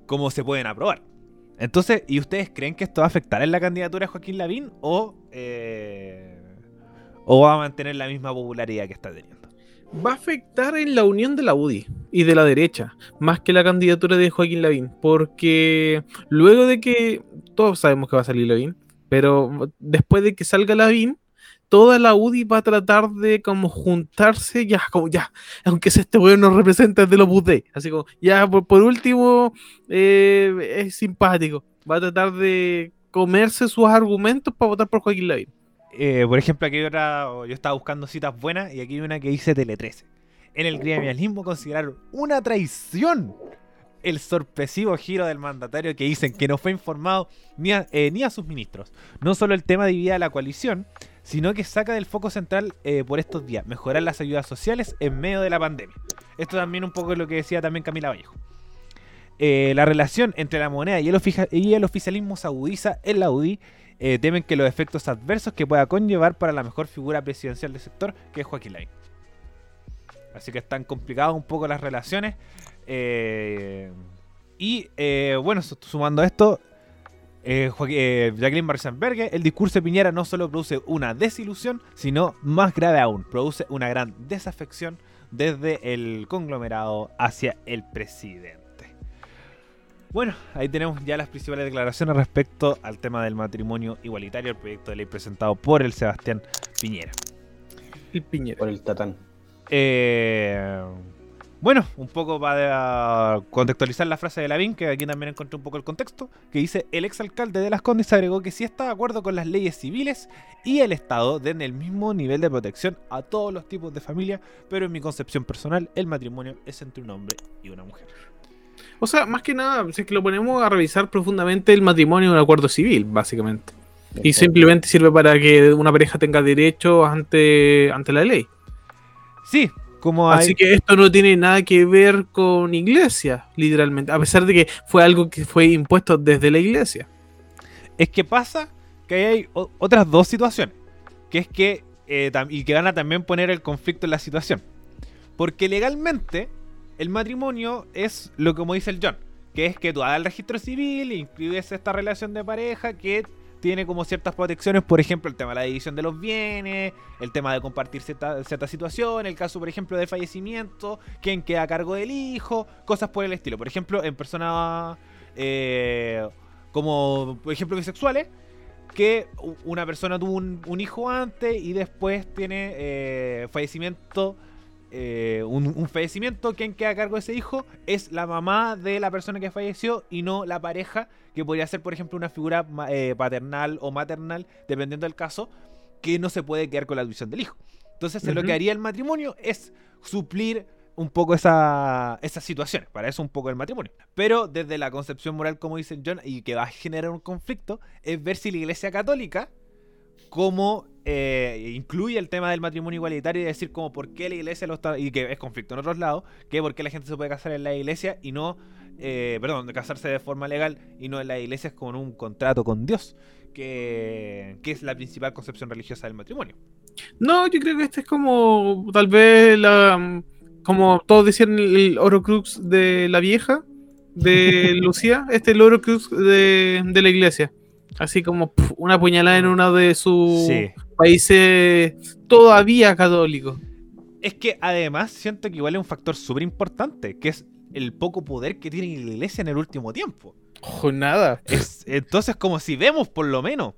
cómo se pueden aprobar. Entonces, ¿y ustedes creen que esto va a afectar en la candidatura de Joaquín Lavín o, eh, o va a mantener la misma popularidad que está teniendo? Va a afectar en la unión de la UDI y de la derecha, más que la candidatura de Joaquín Lavín, porque luego de que todos sabemos que va a salir Lavín, pero después de que salga Lavín, toda la UDI va a tratar de como juntarse, ya, como ya, aunque sea este weón nos representa de los Budé, así como, ya, por, último, eh, es simpático, va a tratar de comerse sus argumentos para votar por Joaquín Lavín. Eh, por ejemplo, aquí otra, yo estaba buscando citas buenas y aquí hay una que dice Tele 13. En el gremialismo consideraron una traición el sorpresivo giro del mandatario que dicen que no fue informado ni a, eh, ni a sus ministros. No solo el tema divide a la coalición, sino que saca del foco central eh, por estos días, mejorar las ayudas sociales en medio de la pandemia. Esto también un poco es lo que decía también Camila Vallejo. Eh, la relación entre la moneda y el, oficialismo se agudiza en la UDI. eh, temen que los efectos adversos que pueda conllevar para la mejor figura presidencial del sector, que es Joaquín Lavín. Así que están complicadas un poco las relaciones. y bueno, su- sumando a esto, eh, eh, Jacqueline Barzenberger, el discurso de Piñera no solo produce una desilusión, sino más grave aún, produce una gran desafección desde el conglomerado hacia el presidente. Bueno, ahí tenemos ya las principales declaraciones respecto al tema del matrimonio igualitario, el proyecto de ley presentado por el Sebastián Piñera. El Piñera. Por el tatán. Eh, bueno, un poco para contextualizar la frase de Lavín, que aquí también encontré un poco el contexto, que dice, el exalcalde de Las Condes agregó que sí está de acuerdo con las leyes civiles y el Estado den el mismo nivel de protección a todos los tipos de familia, pero en mi concepción personal, el matrimonio es entre un hombre y una mujer. O sea, más que nada, si es que lo ponemos a revisar profundamente, el matrimonio es un acuerdo civil, básicamente. Y simplemente sirve para que una pareja tenga derechos ante, ante la ley. Sí, como hay... Así que esto no tiene nada que ver con iglesia, literalmente. A pesar de que fue algo que fue impuesto desde la iglesia. Es que pasa que hay otras dos situaciones. Que es que. eh, y que van a también poner el conflicto en la situación. Porque legalmente, el matrimonio es lo como dice el John. Que es que tú hagas el registro civil, incluyes esta relación de pareja que tiene como ciertas protecciones, por ejemplo, el tema de la división de los bienes, el tema de compartir cierta, cierta situación, el caso, por ejemplo, de fallecimiento, quién queda a cargo del hijo, cosas por el estilo. Por ejemplo, en personas eh, como, por ejemplo, bisexuales, que una persona tuvo un, un hijo antes y después tiene eh, fallecimiento, eh, un, un fallecimiento, quien queda a cargo de ese hijo es la mamá de la persona que falleció y no la pareja, que podría ser, por ejemplo, una figura eh, paternal o maternal, dependiendo del caso, que no se puede quedar con la tuición del hijo. Entonces, lo que haría el matrimonio es suplir un poco esa, esas situaciones. Para eso un poco el matrimonio. Pero desde la concepción moral, como dicen John, y que va a generar un conflicto, es ver si la Iglesia Católica como eh, incluye el tema del matrimonio igualitario y decir como por qué la iglesia lo está y que es conflicto en otros lados que por qué la gente se puede casar en la iglesia y no eh, perdón de casarse de forma legal y no en la iglesia es con un contrato con Dios que, que es la principal concepción religiosa del matrimonio No, yo creo que este es como tal vez la como todos decían el, el Orocrux de la vieja de Lucía, este es el Orocrux de, de la iglesia. Así como una puñalada en uno de sus países todavía católicos. es que además siento que igual es un factor súper importante que es el poco poder que tiene la iglesia en el último tiempo Ojo, nada. Es- entonces, como si vemos por lo menos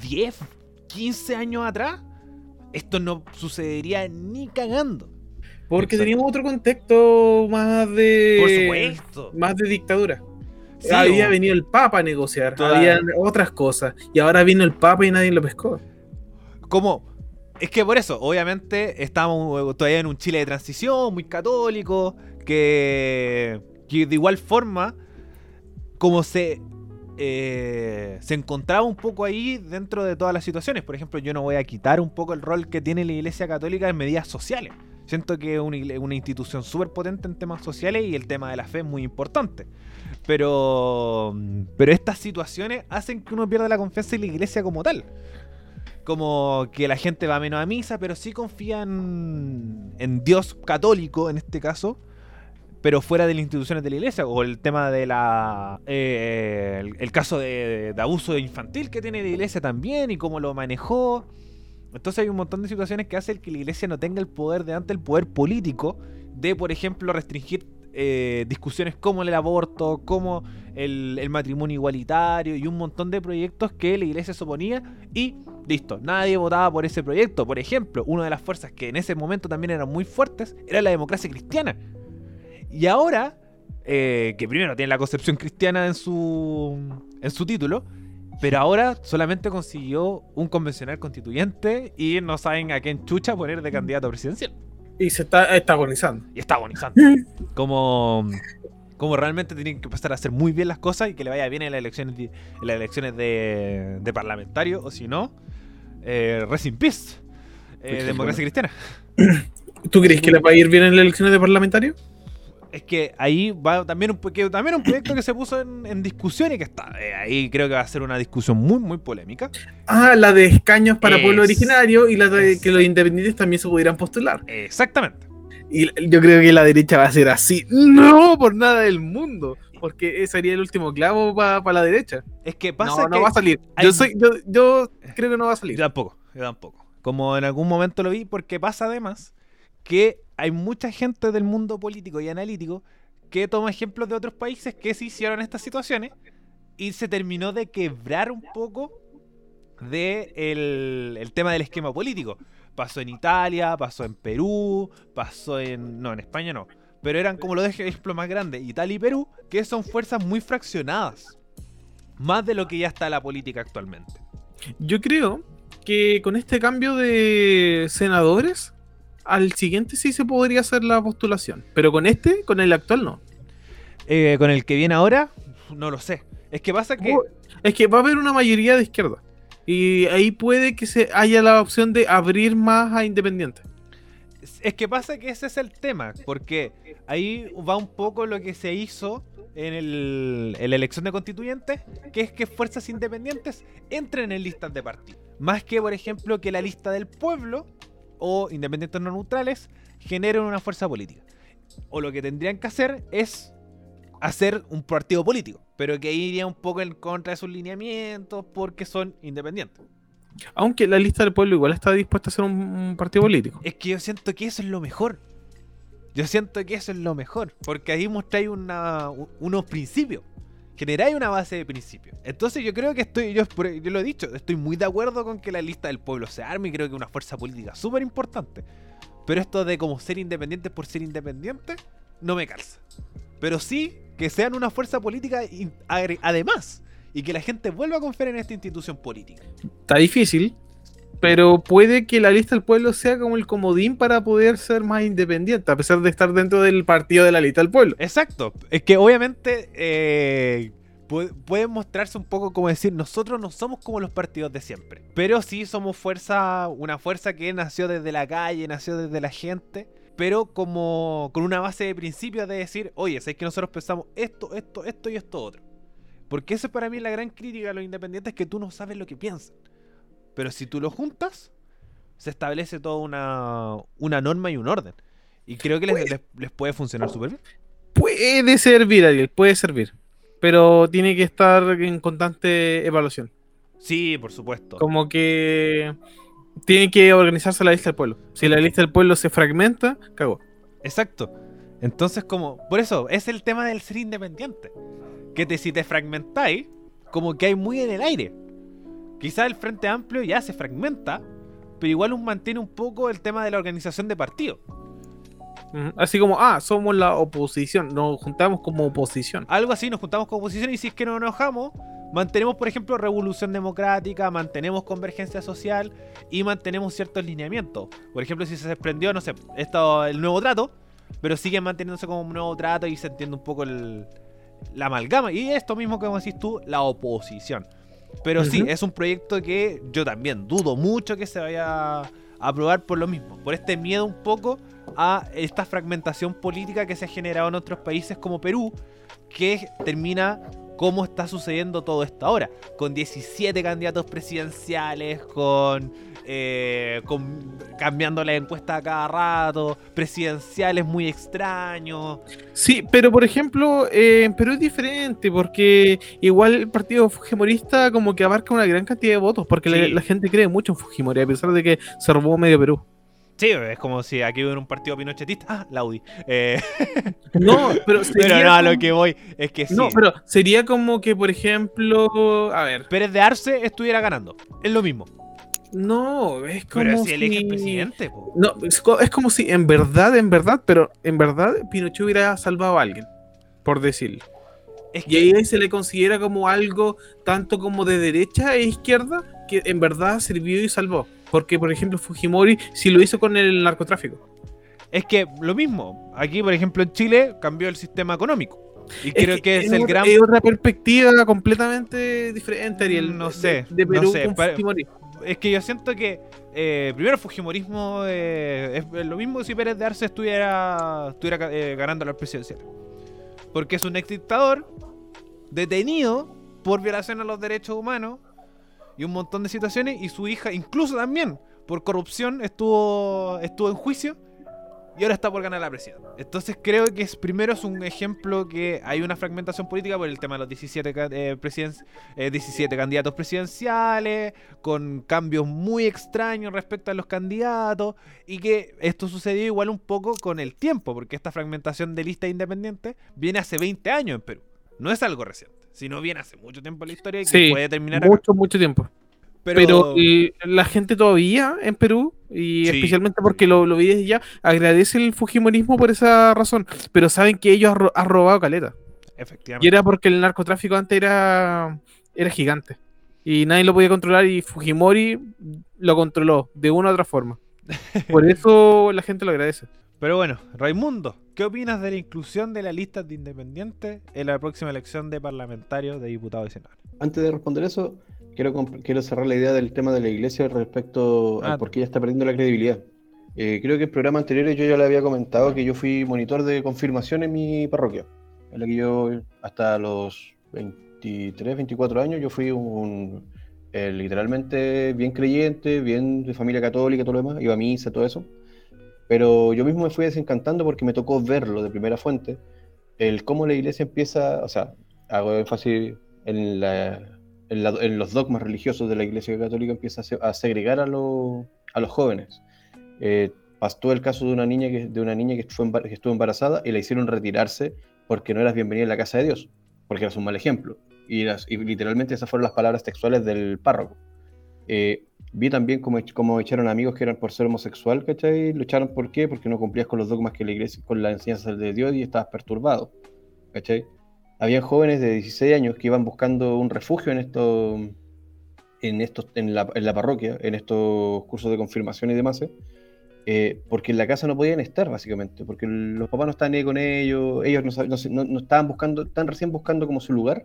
10, 15 años atrás, esto no sucedería ni cagando. Porque Exacto. teníamos otro contexto más de. Por supuesto. Más de dictadura. Sí, Había o- venido el Papa a negociar, Toda- habían otras cosas. Y ahora vino el Papa y nadie lo pescó. Como. Es que por eso, obviamente, estamos todavía en un Chile de transición, muy católico, que, que de igual forma, como se, eh, se encontraba un poco ahí dentro de todas las situaciones. Por ejemplo, yo no voy a quitar un poco el rol que tiene la Iglesia Católica en medidas sociales. Siento que es una, institución súper potente en temas sociales y el tema de la fe es muy importante. Pero, pero estas situaciones hacen que uno pierda la confianza en la iglesia como tal. Como que la gente va menos a misa, pero sí confía en, en Dios católico en este caso, pero fuera de las instituciones de la iglesia. O el tema de la. eh, el, el caso de, de abuso infantil que tiene la iglesia también y cómo lo manejó. Entonces hay un montón de situaciones que hacen que la iglesia no tenga el poder de ante el poder político de, por ejemplo, restringir eh, discusiones como el aborto, como el, matrimonio igualitario y un montón de proyectos que la iglesia se y listo, nadie votaba por ese proyecto. Por ejemplo, una de las fuerzas que en ese momento también eran muy fuertes era la democracia cristiana. Y ahora, eh, que primero tiene la concepción cristiana en su, en su título, pero ahora solamente consiguió un convencional constituyente y no saben a quién chucha poner de candidato presidencial. Y se está, está agonizando. Y está agonizando. Como, como realmente tienen que empezar a hacer muy bien las cosas y que le vaya bien en las elecciones de, en las elecciones de, de parlamentario, o si no, eh, rest in peace. Eh, democracia cristiana. ¿Tú crees que le va a ir bien en las elecciones de parlamentario? Es que ahí va también un, que también un proyecto que se puso en, en discusión y que está. eh, ahí creo que va a ser una discusión muy, muy polémica. Ah, la de escaños para Es- pueblo originario y la de es- que los independientes también se pudieran postular. Exactamente. Y yo creo que la derecha va a ser así. No, por nada del mundo. Porque ese sería el último clavo para la derecha. Es que pasa no, no que. va a salir. hay- Yo, soy, yo, yo creo que no va a salir. Yo tampoco, yo tampoco. Como en algún momento lo vi, porque pasa además que hay mucha gente del mundo político y analítico que toma ejemplos de otros países que se hicieron estas situaciones y se terminó de quebrar un poco de el, el tema del esquema político. Pasó en Italia, pasó en Perú, pasó en... No, en España no. Pero eran como los ejemplos más grandes, Italia y Perú, que son fuerzas muy fraccionadas. Más de lo que ya está la política actualmente. Yo creo que con este cambio de senadores, al siguiente sí se podría hacer la postulación. Pero con este, con el actual no. Eh, con el que viene ahora, no lo sé. Es que pasa que. Es que va a haber una mayoría de izquierda. Y ahí puede que se haya la opción de abrir más a independientes. Es que pasa que ese es el tema. Porque ahí va un poco lo que se hizo en, el- en la elección de constituyentes, que es que fuerzas independientes entren en listas de partido. Más que, por ejemplo, que la lista del pueblo o independientes no neutrales generen una fuerza política. O lo que tendrían que hacer es hacer un partido político, pero que iría un poco en contra de sus lineamientos porque son independientes. Aunque la lista del pueblo igual está dispuesta a ser un, un partido político. Es que yo siento que eso es lo mejor. Yo siento que eso es lo mejor. Porque ahí mostráis una, unos principios. Generáis una base de principios. Entonces yo creo que estoy, yo, yo, lo he dicho, estoy muy de acuerdo con que la lista del pueblo se arme y creo que es una fuerza política súper importante. Pero esto de como ser independientes por ser independientes, no me calza. Pero sí que sean una fuerza política además y que la gente vuelva a confiar en esta institución política. Está difícil, pero puede que la lista del pueblo sea como el comodín para poder ser más independiente, a pesar de estar dentro del partido de la lista del pueblo. Exacto. Es que obviamente eh, puede, mostrarse un poco como decir, nosotros no somos como los partidos de siempre, pero sí somos fuerza, una fuerza que nació desde la calle, nació desde la gente. Pero como con una base de principios de decir, oye, es que nosotros pensamos esto, esto, esto y esto otro. Porque eso para mí la gran crítica a los independientes, es que tú no sabes lo que piensan. Pero si tú lo juntas, se establece toda una, una norma y un orden. Y creo que les, les, puede funcionar súper bien. Puede servir, Ariel, puede servir. Pero tiene que estar en constante evaluación. Sí, por supuesto. Como que tiene que organizarse la lista del pueblo. Si la lista del pueblo se fragmenta, cagó. Exacto. Entonces, como, por eso, es el tema del ser independiente. Que te, si te fragmentáis, como que hay muy en el aire. Quizá el Frente Amplio ya se fragmenta, pero igual nos mantiene un poco el tema de la organización de partidos. Así como, ah, somos la oposición, nos juntamos como oposición. Algo así, nos juntamos como oposición y si es que nos enojamos, mantenemos, por ejemplo, revolución democrática, mantenemos convergencia social y mantenemos ciertos lineamientos. Por ejemplo, si se desprendió, no sé, esto, el nuevo trato, pero siguen manteniéndose como un nuevo trato y se entiende un poco el, la amalgama. Y esto mismo que decís tú, la oposición. Pero sí, es un proyecto que yo también dudo mucho que se vaya a aprobar por lo mismo, por este miedo un poco a esta fragmentación política que se ha generado en otros países como Perú, que termina como está sucediendo todo esto ahora, con 17 candidatos presidenciales, con eh, cambiando la encuesta cada rato, presidenciales muy extraños. Sí, pero por ejemplo, eh, en Perú es diferente, porque igual el partido Fujimorista como que abarca una gran cantidad de votos, porque la, gente cree mucho en Fujimori, a pesar de que se robó medio Perú. Sí, es como si aquí hubiera un partido pinochetista. Ah, Laudi. Eh... No, pero, pero no, a lo que voy es que sí. No, pero sería como que, por ejemplo, a ver. Pérez de Arce estuviera ganando. Es lo mismo. No, es como pero si... elige presidente, No, es, como si en verdad, en verdad, pero en verdad Pinochet hubiera salvado a alguien, por decirlo. Y ahí se le considera como algo tanto como de derecha e izquierda que en verdad sirvió y salvó. Porque, por ejemplo, Fujimori sí lo hizo con el narcotráfico. Es que lo mismo, aquí, por ejemplo, en Chile cambió el sistema económico. Y creo que, es, el gran. Es otra perspectiva completamente diferente, Ariel. No sé. De, Perú no sé, con Fujimori es que yo siento que eh, primero Fujimorismo eh, es lo mismo si Pérez de Arce estuviera, estuviera eh, ganando la presidencia. Porque es un ex dictador detenido por violación a los derechos humanos y un montón de situaciones y su hija incluso también por corrupción estuvo estuvo en juicio y ahora está por ganar la presidencia. Entonces creo que es primero es un ejemplo que hay una fragmentación política por el tema de los 17, eh, 17 eh, candidatos presidenciales, con cambios muy extraños respecto a los candidatos, y que esto sucedió igual un poco con el tiempo, porque esta fragmentación de lista independiente viene hace 20 años en Perú. No es algo reciente, sino viene hace mucho tiempo en la historia y que puede terminar mucho, mucho tiempo. Pero, la gente todavía en Perú, y especialmente porque lo, lo vi desde ya, agradece el Fujimorismo por esa razón. Pero saben que ellos han robado caleta. Efectivamente. Y era porque el narcotráfico antes era, era gigante. Y nadie lo podía controlar y Fujimori lo controló de una u otra forma. Por eso la gente lo agradece. Pero bueno, Raimundo, ¿qué opinas de la inclusión de la lista de independientes en la próxima elección de parlamentarios, de diputados y senadores? Antes de responder eso, quiero, quiero cerrar la idea del tema de la iglesia respecto a ah. por qué ella está perdiendo la credibilidad. Eh, creo que en programa anterior yo ya le había comentado que yo fui monitor de confirmación en mi parroquia, en la que yo hasta los 23, 24 años yo fui un, eh, literalmente bien creyente, bien de familia católica, todo lo demás, iba a misa, todo eso. Pero yo mismo me fui desencantando porque me tocó verlo de primera fuente, el cómo la iglesia empieza, o sea, hago énfasis en la en, los dogmas religiosos de la Iglesia Católica empieza a, segregar a, a, los jóvenes. Eh, pasó el caso de una niña que, de una niña que, estuvo embarazada y la hicieron retirarse porque no eras bienvenida en la casa de Dios. porque era un mal ejemplo. Y, literalmente esas fueron las palabras textuales del párroco. Eh, vi también como, como echaron amigos que eran por ser homosexual, ¿cachai? Lo echaron por qué? Porque no cumplías con los dogmas que la iglesia, con la enseñanza de Dios y estabas perturbado, ¿cachai? Habían jóvenes de 16 años que iban buscando un refugio en esto, en, estos, en, la, parroquia, en estos cursos de confirmación y demás, eh, porque en la casa no podían estar, básicamente, porque los papás no estaban ahí con ellos, ellos no, no, estaban buscando, están recién buscando como su lugar,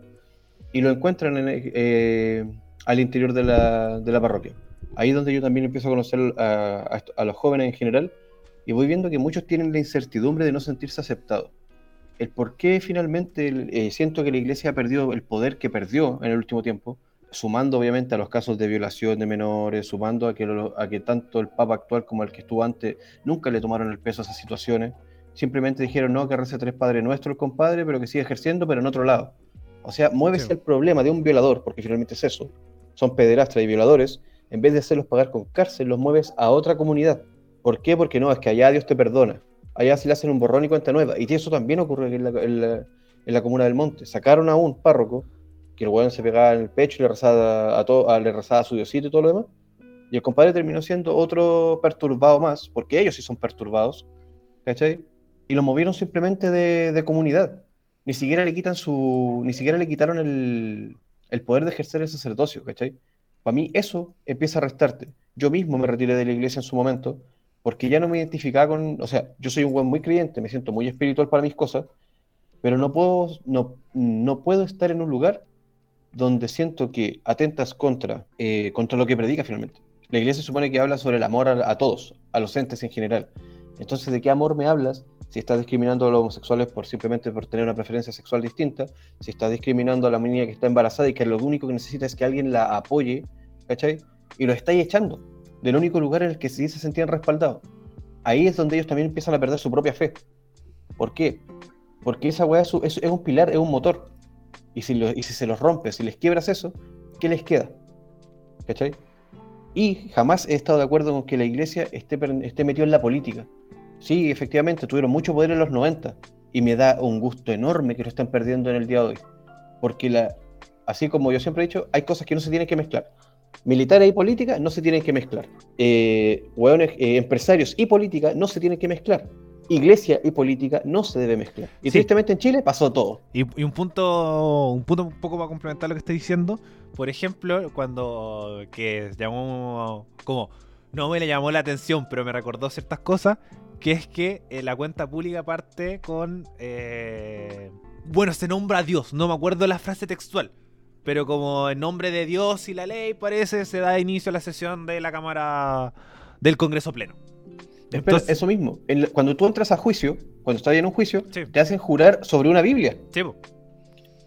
y lo encuentran en, eh, al interior de la, de la parroquia. Ahí es donde yo también empiezo a conocer a, los jóvenes en general y voy viendo que muchos tienen la incertidumbre de no sentirse aceptados. El por qué finalmente eh, siento que la iglesia ha perdido el poder que perdió en el último tiempo, sumando obviamente a los casos de violación de menores, sumando a que, a que tanto el Papa actual como el que estuvo antes nunca le tomaron el peso a esas situaciones. Simplemente dijeron, no, que rece tres padres nuestros el compadre, pero que sigue ejerciendo, pero en otro lado. O sea, muévese el problema de un violador, porque finalmente es eso, son pederastras y violadores, en vez de hacerlos pagar con cárcel, los mueves a otra comunidad. ¿Por qué? Porque no, es que allá Dios te perdona. Allá se le hacen un borrón y cuenta nueva. Y eso también ocurre en la, comuna del Monte. Sacaron a un párroco, que el weón se pegaba en el pecho y le rezaba a, todo, le rezaba a su diosito y todo lo demás. Y el compadre terminó siendo otro perturbado más, porque ellos sí son perturbados, ¿cachai? Y lo movieron simplemente de, comunidad. Ni siquiera le quitan su. Ni siquiera le quitaron el, el poder de ejercer el sacerdocio, ¿cachai? Para mí eso empieza a restarte. Yo mismo me retiré de la iglesia en su momento porque ya no me identificaba con, o sea, yo soy un buen muy creyente, me siento muy espiritual para mis cosas, pero no puedo, no, no puedo estar en un lugar donde siento que atentas contra, eh, contra lo que predica finalmente. La iglesia supone que habla sobre el amor a, a, todos, a los entes en general. Entonces, ¿de qué amor me hablas si estás discriminando a los homosexuales por simplemente por tener una preferencia sexual distinta, si estás discriminando a la niña que está embarazada y que lo único que necesita es que alguien la apoye, ¿cachai? Y lo estáis echando del único lugar en el que sí se sentían respaldados. Ahí es donde ellos también empiezan a perder su propia fe. ¿Por qué? Porque esa weá es, un pilar, es un motor. Y si, se los rompes, si les quiebras eso, ¿qué les queda? ¿Cachai? Y jamás he estado de acuerdo con que la iglesia esté, esté metida en la política. Sí, efectivamente, tuvieron mucho poder en los 90 y me da un gusto enorme que lo estén perdiendo en el día de hoy. Porque la, así como yo siempre he dicho, hay cosas que no se tienen que mezclar. Militares y política no se tienen que mezclar. Eh, eh, empresarios y política no se tienen que mezclar. Iglesia y política no se debe mezclar. Y tristemente en Chile pasó todo. Y, un punto un punto un poco para complementar lo que estoy diciendo, por ejemplo, cuando que llamó como no me le llamó la atención, pero me recordó ciertas cosas, que es que eh, la cuenta pública parte con... Eh, bueno, se nombra a Dios, no me acuerdo la frase textual, pero como en nombre de Dios y la ley parece, se da inicio a la sesión de la Cámara del Congreso Pleno. Entonces, eso mismo, cuando tú entras a juicio, cuando estás en un juicio, te hacen jurar sobre una Biblia. Sí,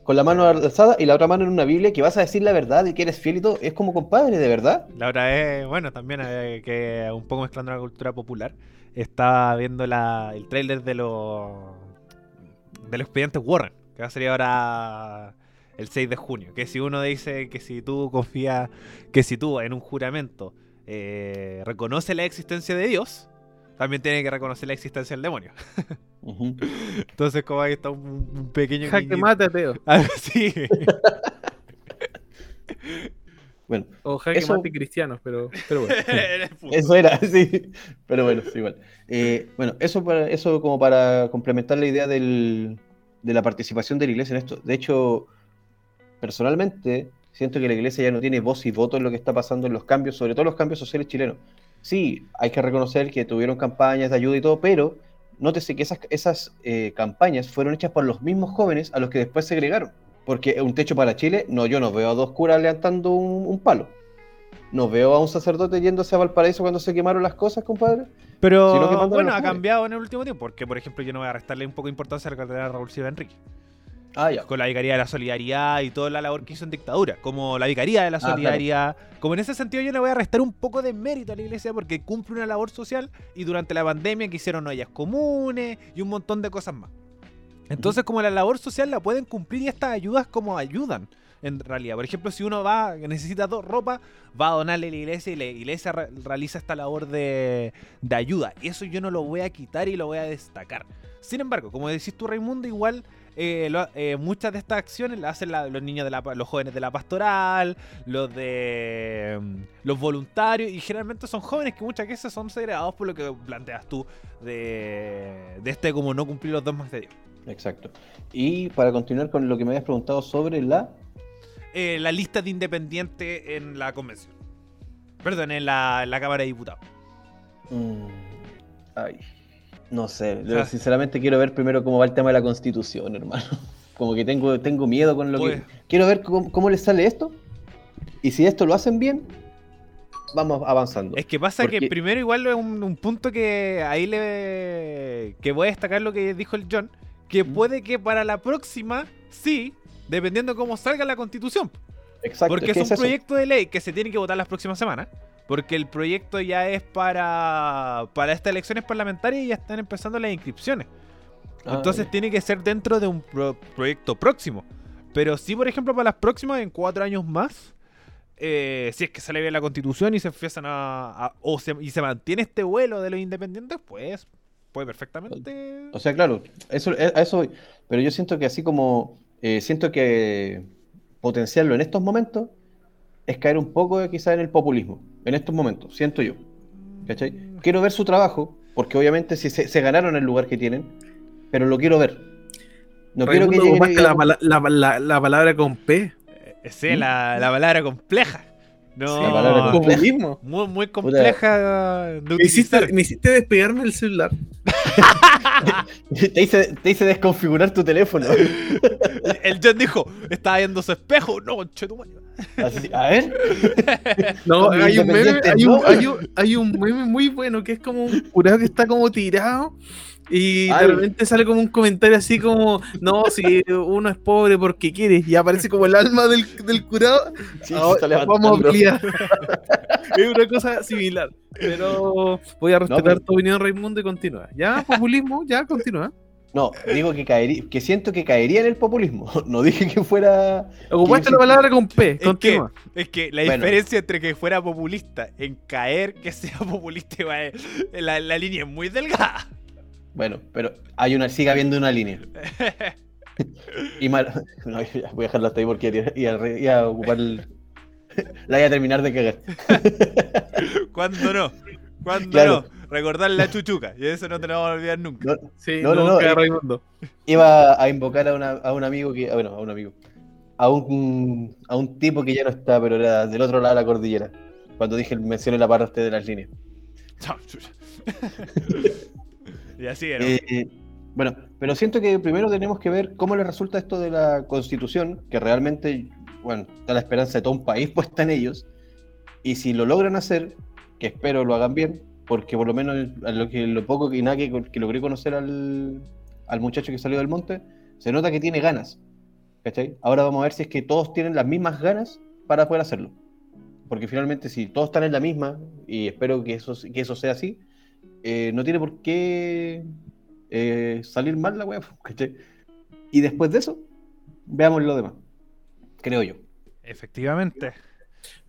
con la mano alzada y la otra mano en una Biblia que vas a decir la verdad y que eres fiel y todo, es como compadre, de verdad. La otra es, bueno, también eh, que un poco mezclando la cultura popular, estaba viendo la, el tráiler de los de los expedientes Warren, que va a salir ahora el 6 de junio, que si uno dice que si tú confías, que si tú en un juramento eh, reconoces la existencia de Dios, también tiene que reconocer la existencia del demonio. Entonces, como ahí está un, pequeño. Jaque mate, Teo. Ah, sí. bueno, o jaque eso... mate cristianos, pero, pero bueno. eso era, sí. Pero bueno, sí, igual. Eh, bueno, eso, para, eso como para complementar la idea del, de la participación de la iglesia en esto. De hecho, personalmente, siento que la iglesia ya no tiene voz y voto en lo que está pasando en los cambios, sobre todo los cambios sociales chilenos sí, hay que reconocer que tuvieron campañas de ayuda y todo, pero nótese que esas, esas eh, campañas fueron hechas por los mismos jóvenes a los que después se agregaron. Porque un techo para Chile, no, yo no veo a dos curas levantando un, palo. No veo a un sacerdote yéndose a Valparaíso cuando se quemaron las cosas, compadre. Pero bueno, ha cambiado en el último tiempo, porque por ejemplo yo no voy a restarle un poco de importancia a la carrera Raúl Silva Enrique. Ah, con la Vicaría de la Solidaridad y toda la labor que hizo en dictadura, como la Vicaría de la ah, Solidaridad. Como en ese sentido yo le voy a restar un poco de mérito a la iglesia porque cumple una labor social y durante la pandemia que hicieron ollas comunes y un montón de cosas más. Entonces como la labor social la pueden cumplir y estas ayudas como ayudan en realidad. Por ejemplo, si uno va, necesita ropa, va a donarle a la iglesia y la iglesia realiza esta labor de, de ayuda. Y eso yo no lo voy a quitar y lo voy a destacar. Sin embargo, como decís tú, Raimundo, igual eh, lo- eh, muchas de estas acciones las hacen la- los niños de la, los jóvenes de la pastoral, los de mm, los voluntarios, y generalmente son jóvenes que muchas veces son segregados por lo que planteas tú de, de este como no cumplir los dogmas de Dios. Exacto. Y para continuar con lo que me habías preguntado sobre la. Eh, la lista de independientes en la convención. Perdón, en la, en la Cámara de Diputados. Mm, ay. No sé. sinceramente quiero ver primero cómo va el tema de la constitución, hermano. Como que tengo, tengo miedo con lo Pues- que. Quiero ver cómo, cómo les sale esto. Y si esto lo hacen bien, vamos avanzando. Es que pasa que primero igual es un, un punto que ahí le... que voy a destacar lo que dijo el John, que Mm. puede que para la próxima, sí, dependiendo cómo salga la constitución. Exacto. Porque es un eso. proyecto de ley que se tiene que votar las próximas semanas. Porque el proyecto ya es para, para estas elecciones parlamentarias y ya están empezando las inscripciones. Ah, Entonces tiene que ser dentro de un pro- proyecto próximo. Pero sí, por ejemplo, para las próximas, en cuatro años más, eh, si es que sale bien la constitución y se empiezan a. a- o se, y se mantiene este vuelo de los independientes, pues puede perfectamente. O sea, claro, eso, eh, a eso voy. Pero yo siento que así como eh, siento que potenciarlo en estos momentos es caer un poco eh, quizá en el populismo. En estos momentos, siento yo. ¿Cachai? Quiero ver su trabajo, porque obviamente si se, se ganaron el lugar que tienen, pero lo quiero ver. No quiero que ocupaste la, la- la- la palabra con P. Eh, sí, la, la palabra compleja. No, La palabra compleja. Muy, muy compleja de Me hiciste, utilizar. me hiciste despegarme el celular. te, hice, te hice desconfigurar tu teléfono. El John dijo: Estaba viendo su espejo. No, chetumayo. Así, a ver. No, hay un, meme, hay, un, ¿no? hay, un, hay un meme muy bueno que es como un curado que está como tirado y Ay. de repente sale como un comentario así como, no, si uno es pobre porque quiere y aparece como el alma del, del curado. Sí, Ahora vamos a ampliar. es una cosa similar. Pero voy a respetar pero- tu opinión, Raimundo, y continúa. Ya, populismo, ya continúa. No, digo que caería, que siento que caería en el populismo. No dije que fuera. Ocupaste la palabra con P, Es que, es que la Bueno. diferencia entre que fuera populista en caer que sea populista, la, la línea es muy delgada. Bueno, pero hay una, sigue habiendo una línea. Y mal. No, ya, voy a dejarlo hasta ahí porque iba, a iba a ocupar el. La voy a terminar de cagar. ¿Cuándo no? ¿Cuándo Claro. no? Recordar la chuchuca. Y eso no te lo vamos a olvidar nunca. No, Sí, no, no, no, no, queda. Raimundo. iba a invocar a, una- a un amigo que. ah, Bueno, a un amigo. A un, a un tipo que ya no está, pero era del otro lado de la cordillera. Cuando dije, mencioné la parte de las líneas. Y así era. Eh, bueno, pero siento que primero tenemos que ver cómo le resulta esto de la constitución, que realmente, bueno, está la esperanza de todo un país puesta en ellos, y si lo logran hacer, que espero lo hagan bien, porque por lo menos a lo, que, lo poco y nada que, que logré conocer al, al muchacho que salió del monte, se nota que tiene ganas. ¿cachai? Ahora vamos a ver si es que todos tienen las mismas ganas para poder hacerlo. Porque finalmente si todos están en la misma, y espero que eso, que eso sea así, eh, no tiene por qué eh, salir mal la. ¿cachai? Y después de eso, veamos lo demás. Creo yo. Efectivamente.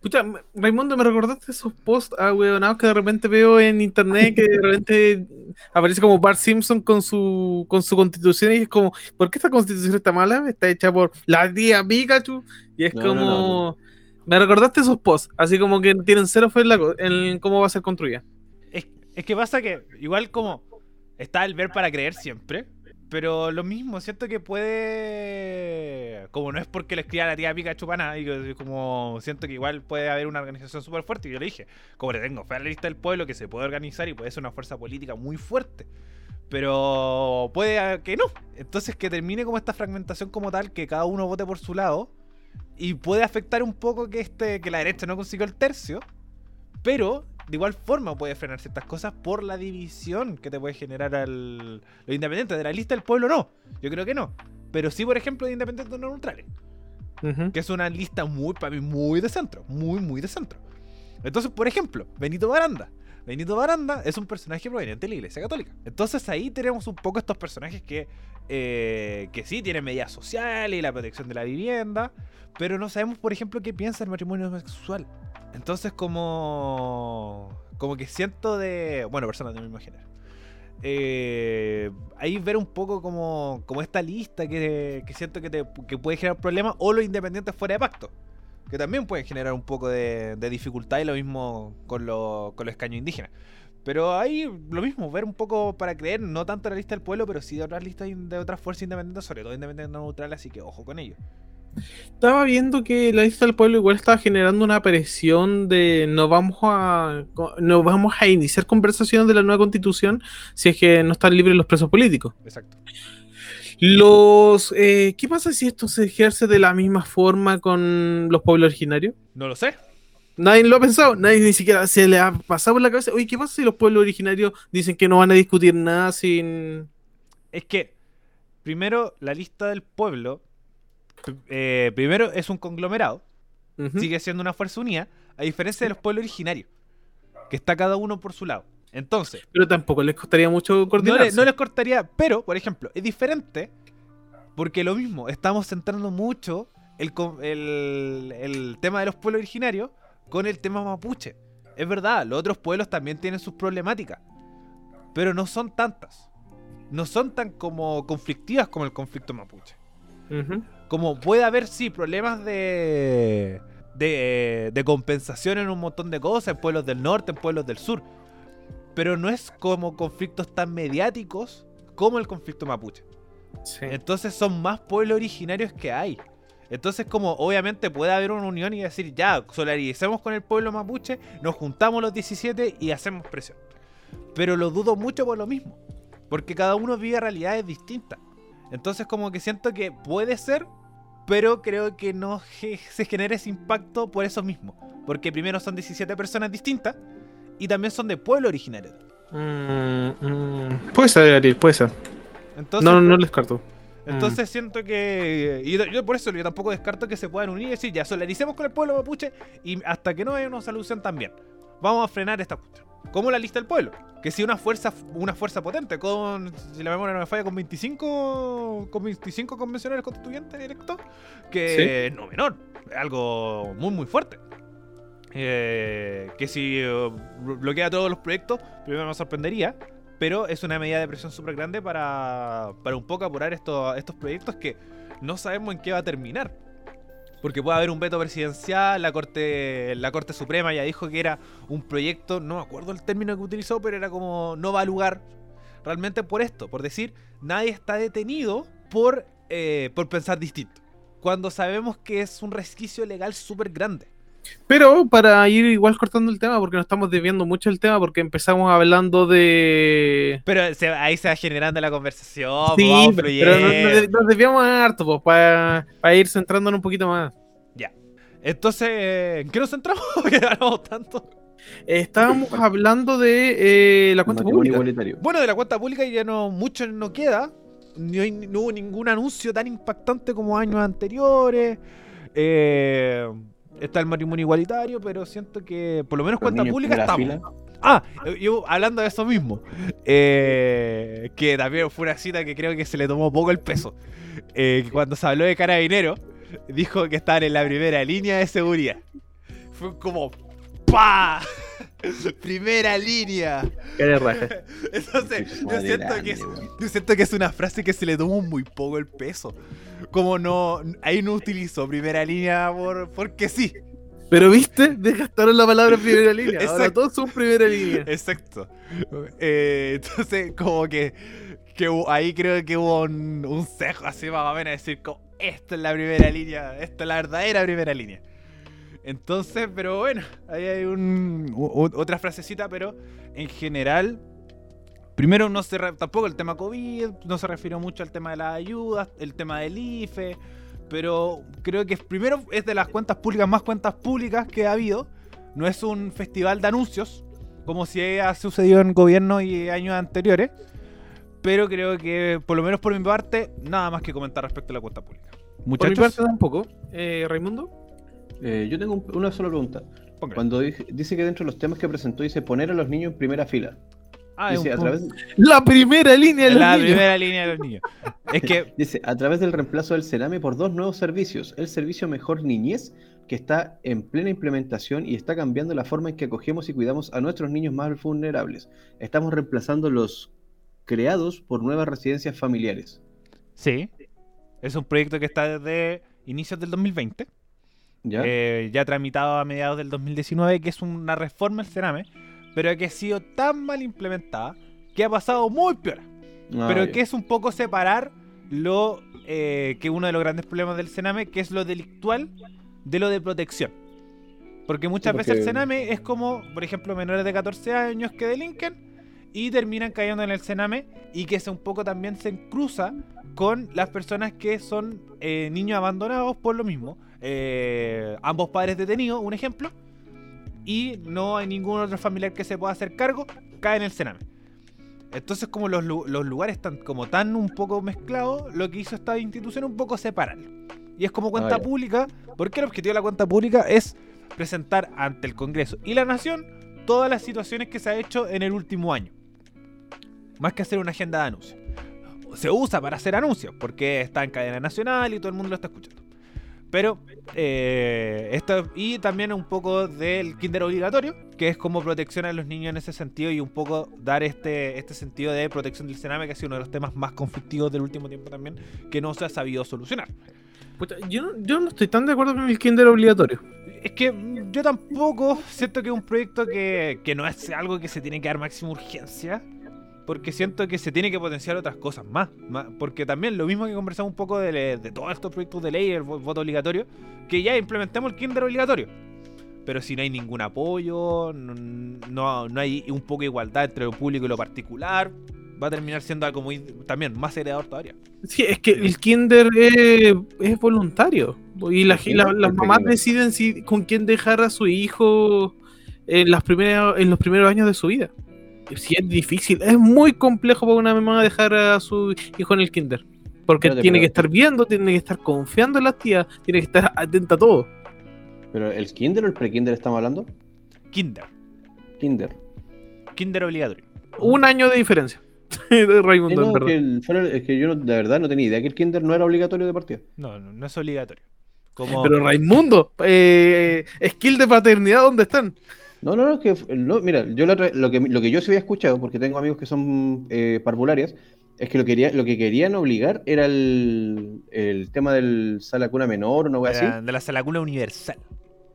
Pucha, Raimundo, me recordaste esos posts ah, weonados que de repente veo en internet que de repente aparece como Bart Simpson con su con su constitución y es como, ¿por qué esta constitución está mala? Está hecha por la tía Pikachu y es No, como... no, no, Me recordaste esos posts, así como que tienen cero fe en, la co- en cómo va a ser construida. Es, es que pasa que, igual como está el ver para creer siempre, pero lo mismo, siento que puede. Como no es porque le escriba la tía Pikachu para nada, como siento que igual puede haber una organización súper fuerte. Y yo le dije, como le tengo fe a la lista del pueblo, que se puede organizar y puede ser una fuerza política muy fuerte. Pero puede que no. Entonces que termine como esta fragmentación como tal, que cada uno vote por su lado. Y puede afectar un poco que este que la derecha no consiguió el tercio. Pero de igual forma puede frenar ciertas cosas por la división que te puede generar al, los independientes. De la lista del pueblo no. Yo creo que no. Pero sí, por ejemplo, de independientes no neutrales. Que es una lista muy, para mí, muy de centro. Muy, muy de centro. Entonces, por ejemplo, Benito Baranda. Benito Baranda es un personaje proveniente de la Iglesia Católica. Entonces ahí tenemos un poco estos personajes que, eh, que sí tienen medidas sociales y la protección de la vivienda, pero no sabemos, por ejemplo, qué piensa el matrimonio homosexual. Entonces como, como que siento de... Bueno, personas de mi mismo género. eh, ahí ver un poco como, como esta lista que, siento que, te, que puede generar problemas o los independientes fuera de pacto. Que también pueden generar un poco de, dificultad y lo mismo con, lo- con los escaños indígenas. Pero ahí lo mismo, ver un poco para creer, no tanto la lista del pueblo, pero sí de otras listas de otras fuerzas independientes, sobre todo independientes no neutrales, así que ojo con ello. Estaba viendo que la lista del pueblo igual estaba generando una presión de no vamos a no vamos a iniciar conversaciones de la nueva constitución si es que no están libres los presos políticos. Exacto. Los eh, ¿qué pasa si esto se ejerce de la misma forma con los pueblos originarios? No lo sé. Nadie lo ha pensado, nadie ni siquiera se le ha pasado por la cabeza. Oye, ¿qué pasa si los pueblos originarios dicen que no van a discutir nada sin Es que, primero, la lista del pueblo, eh, primero es un conglomerado, sigue siendo una fuerza unida, a diferencia de los pueblos originarios, que está cada uno por su lado. Entonces, Pero tampoco les costaría mucho no, coordinarse. le- no les cortaría, pero, por ejemplo, es diferente porque lo mismo, estamos centrando mucho el, el, el tema de los pueblos originarios con el tema mapuche. Es verdad, los otros pueblos también tienen sus problemáticas, pero no son tantas. No son tan como conflictivas como el conflicto mapuche. Ujú. Como puede haber, sí, problemas de, de, de compensación en un montón de cosas, en pueblos del norte, en pueblos del sur. Pero no es como conflictos tan mediáticos como el conflicto mapuche. Sí. Entonces son más pueblos originarios que hay. Entonces como obviamente puede haber una unión y decir, ya, solaricemos con el pueblo mapuche, nos juntamos los 17 y hacemos presión. Pero lo dudo mucho por lo mismo. Porque cada uno vive realidades distintas. Entonces como que siento que puede ser, pero creo que no se genera ese impacto por eso mismo. Porque primero son 17 personas distintas y también son de pueblo originario. Mm, mm. Puede ser, Ariel, puede ser. Entonces, no, no les descarto. Entonces siento que. Y yo por eso yo tampoco descarto que se puedan unir y decir, ya, solaricemos con el pueblo mapuche y hasta que no haya una solución también. Vamos a frenar esta cuestión. Como la lista del pueblo. Que si una fuerza, una fuerza potente, con. Si la memoria no me falla, con 25. Con 25 convencionales constituyentes electos. Que no menor. Es algo muy muy fuerte. Eh, que si eh, bloquea todos los proyectos, primero me sorprendería. Pero es una medida de presión súper grande para, para un poco apurar estos, estos proyectos que no sabemos en qué va a terminar. Porque puede haber un veto presidencial, la Corte, la Corte Suprema ya dijo que era un proyecto, no me acuerdo el término que utilizó, pero era como no va a lugar realmente por esto, por decir, nadie está detenido por, eh, por pensar distinto. Cuando sabemos que es un resquicio legal súper grande. Pero para ir igual cortando el tema, porque nos estamos desviando mucho el tema, porque empezamos hablando de. Pero se- ahí se va generando la conversación, Sí, vamos pero, pero nos, nos- desviamos harto, pues, para, para ir centrándonos un poquito más. Entonces, ¿en qué nos centramos? Que hablamos tanto. Estábamos hablando de eh, la cuenta pública. Bueno, de la cuenta pública ya no mucho no queda. Ni hay- no hubo ningún anuncio tan impactante como años anteriores. Eh, está el matrimonio igualitario, pero siento que por lo menos cuenta pública estamos. Ah, eh, yo hablando de eso mismo. eh, que también fue una cita que creo que se le tomó poco el peso. Eh, cuando se habló de carabinero, dijo que estaban en la primera línea de seguridad. Fue como ¡Pa! Primera línea. Raja. Entonces, yo siento, que es, weón. yo siento que es una frase que se le tomó muy poco el peso. Como no. Ahí no utilizó primera línea por, porque sí. Pero viste, desgastaron la palabra en primera línea. Ahora Exacto. todos son primera línea. Exacto. Eh, entonces, como que, ahí creo que hubo un, un cejo así más o menos decir como esto es la primera línea, esto es la verdadera primera línea. Entonces, pero bueno, ahí hay un, u- otra frasecita, pero en general, primero no se re- tampoco el tema COVID, no se refirió mucho al tema de las ayudas, el tema del IFE, pero creo que primero es de las cuentas públicas más cuentas públicas que ha habido. No es un festival de anuncios, como si ha sucedido en gobierno y años anteriores. Pero creo que, por lo menos por mi parte, nada más que comentar respecto a la cuenta pública. Por mi Muchachos, parte tampoco. Eh, Raimundo. Eh, yo tengo un- una sola pregunta. Cuando dice que dentro de los temas que presentó dice poner a los niños en primera fila. Ah, Dice, un a través, La primera línea de los la niños. primera línea de los niños. Es que, dice, a través del reemplazo del Sename por dos nuevos servicios. El servicio Mejor Niñez, que está en plena implementación y está cambiando la forma en que acogemos y cuidamos a nuestros niños más vulnerables. Estamos reemplazando los creados por nuevas residencias familiares. Sí. Es un proyecto que está desde inicios del 2020. ¿Ya? eh, ya tramitado a mediados del 2019, que es una reforma al Cerame, pero que ha sido tan mal implementada que ha pasado muy peor. Ah, pero que es un poco separar lo eh, que uno de los grandes problemas del Sename, que es lo delictual de lo de protección. Porque muchas veces el Sename es como, por ejemplo, menores de 14 años que delinquen y terminan cayendo en el Sename y que se un poco también se cruza con las personas que son eh, niños abandonados por lo mismo. Eh, ambos padres detenidos, un ejemplo, y no hay ningún otro familiar que se pueda hacer cargo, cae en el Sename. Entonces, como los, lu- los lugares están como tan un poco mezclados, lo que hizo esta institución un poco separarlo. Y es como cuenta Ah, pública, porque el objetivo de la cuenta pública es presentar ante el Congreso y la Nación todas las situaciones que se ha hecho en el último año. Más que hacer una agenda de anuncios. Se usa para hacer anuncios, porque está en cadena nacional y todo el mundo lo está escuchando. Pero, eh, esto, y también un poco del kinder obligatorio, que es como protección a los niños en ese sentido y un poco dar este, este sentido de protección del Sename, que ha sido uno de los temas más conflictivos del último tiempo también, que no se ha sabido solucionar. Puta, yo, yo no estoy tan de acuerdo con el kinder obligatorio. Es que mm, yo tampoco siento que es un proyecto que, que no es algo que se tiene que dar máxima urgencia. Porque siento que se tiene que potenciar otras cosas más. más- porque también lo mismo que conversamos un poco de, le- de todos estos proyectos de ley, el vo- voto obligatorio, que ya implementemos el kinder obligatorio. Pero si no hay ningún apoyo, no, no, no hay un poco de igualdad entre lo público y lo particular, va a terminar siendo algo muy también más heredador todavía. Sí, es que el kinder es, es voluntario. Y la- la- las mamás deciden si, con quién dejar a su hijo en, las primeras, en los primeros años de su vida. Sí, es difícil. Es muy complejo para una mamá dejar a su hijo en el kinder. Porque Espérate, tiene pero- que estar viendo, tiene que estar confiando en las tías, tiene que estar atenta a todo. ¿Pero el kinder o el pre-kinder estamos hablando? Kinder. Kinder. Kinder obligatorio. Un año de diferencia. de Raimundo, no, que el- es que yo no- de verdad no tenía idea que el kinder no era obligatorio de partida. No, no, no es obligatorio. Como, Pero Raimundo, eh, skill de paternidad, ¿dónde están? No, no, no, es que no, mira, yo otra- lo que lo que yo sí había escuchado, porque tengo amigos que son eh, parvularias, es que lo quería, lo que querían obligar era el, el tema del sala cuna menor, una wea de, así. la, de la salacuna universal.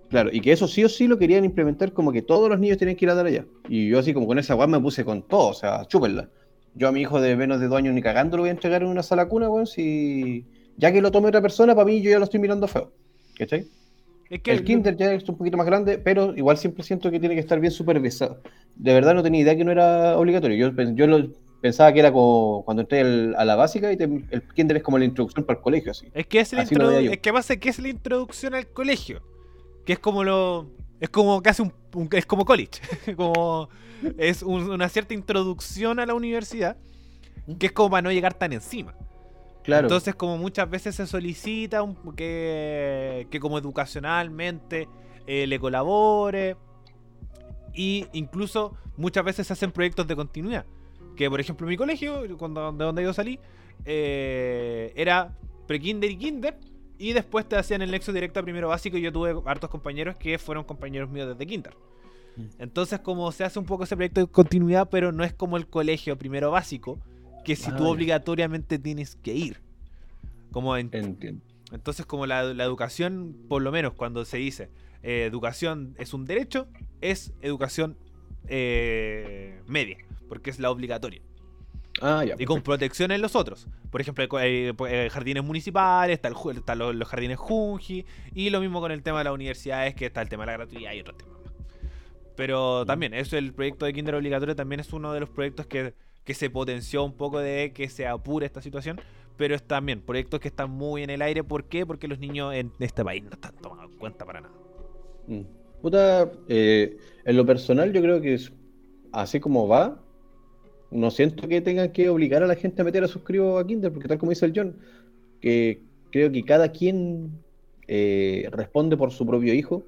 Claro, y que eso sí o sí lo querían implementar como que todos los niños tenían que ir a dar allá. Y yo así como con esa weá me puse con todo, o sea, chúpenla. Yo a mi hijo de menos de dos años ni cagando lo voy a entregar en una sala cuna, weón, si... Ya que lo tome otra persona, para mí yo ya lo estoy mirando feo. ¿Cachai? Es que El kinder ya es un poquito más grande, pero igual siempre siento que tiene que estar bien supervisado. De verdad no tenía idea que no era obligatorio. Yo, yo lo, pensaba que era como cuando entré a la básica y te- el kinder es como la introducción para el colegio, así. Es que es, introdu- yo. es que pasa que es la introducción al colegio. Que es como lo. Es como casi un. un- es como college. como. Es un- una cierta introducción a la universidad. Que es como para no llegar tan encima. Claro. Entonces, como muchas veces se solicita un- que, que como educacionalmente eh, le colabore. Y incluso muchas veces se hacen proyectos de continuidad. Que por ejemplo en mi colegio, cuando, de donde yo salí, eh, era pre-kinder y kinder. Y después te hacían el nexo directo a primero básico. Y yo tuve hartos compañeros que fueron compañeros míos desde kinder. Mm. Entonces, como se hace un poco ese proyecto de continuidad, pero no es como el colegio primero básico, que si Ah, tú ya. obligatoriamente tienes que ir. Como en- Entiendo. entonces, como la, la educación, por lo menos cuando se dice eh, educación es un derecho, es educación eh, media, porque es la obligatoria. Ah, ya. Y con protección en los otros. Por ejemplo, hay, co- eh, jardines municipales, está están los, los jardines Junji, y lo mismo con el tema de las universidades, que está el tema de la gratuidad y otros temas más. Pero también, eso el proyecto de Kinder obligatorio también es uno de los proyectos que, que se potenció un poco de que se apure esta situación. Pero es también proyectos que están muy en el aire. ¿Por qué? Porque los niños en este país no están tomados en cuenta para nada. Mm. Puta, eh, en lo personal yo creo que es así como va, no siento que tengan que obligar a la gente a meter a sus a Kinder, porque tal como dice el John, que creo que cada quien eh, responde por su propio hijo.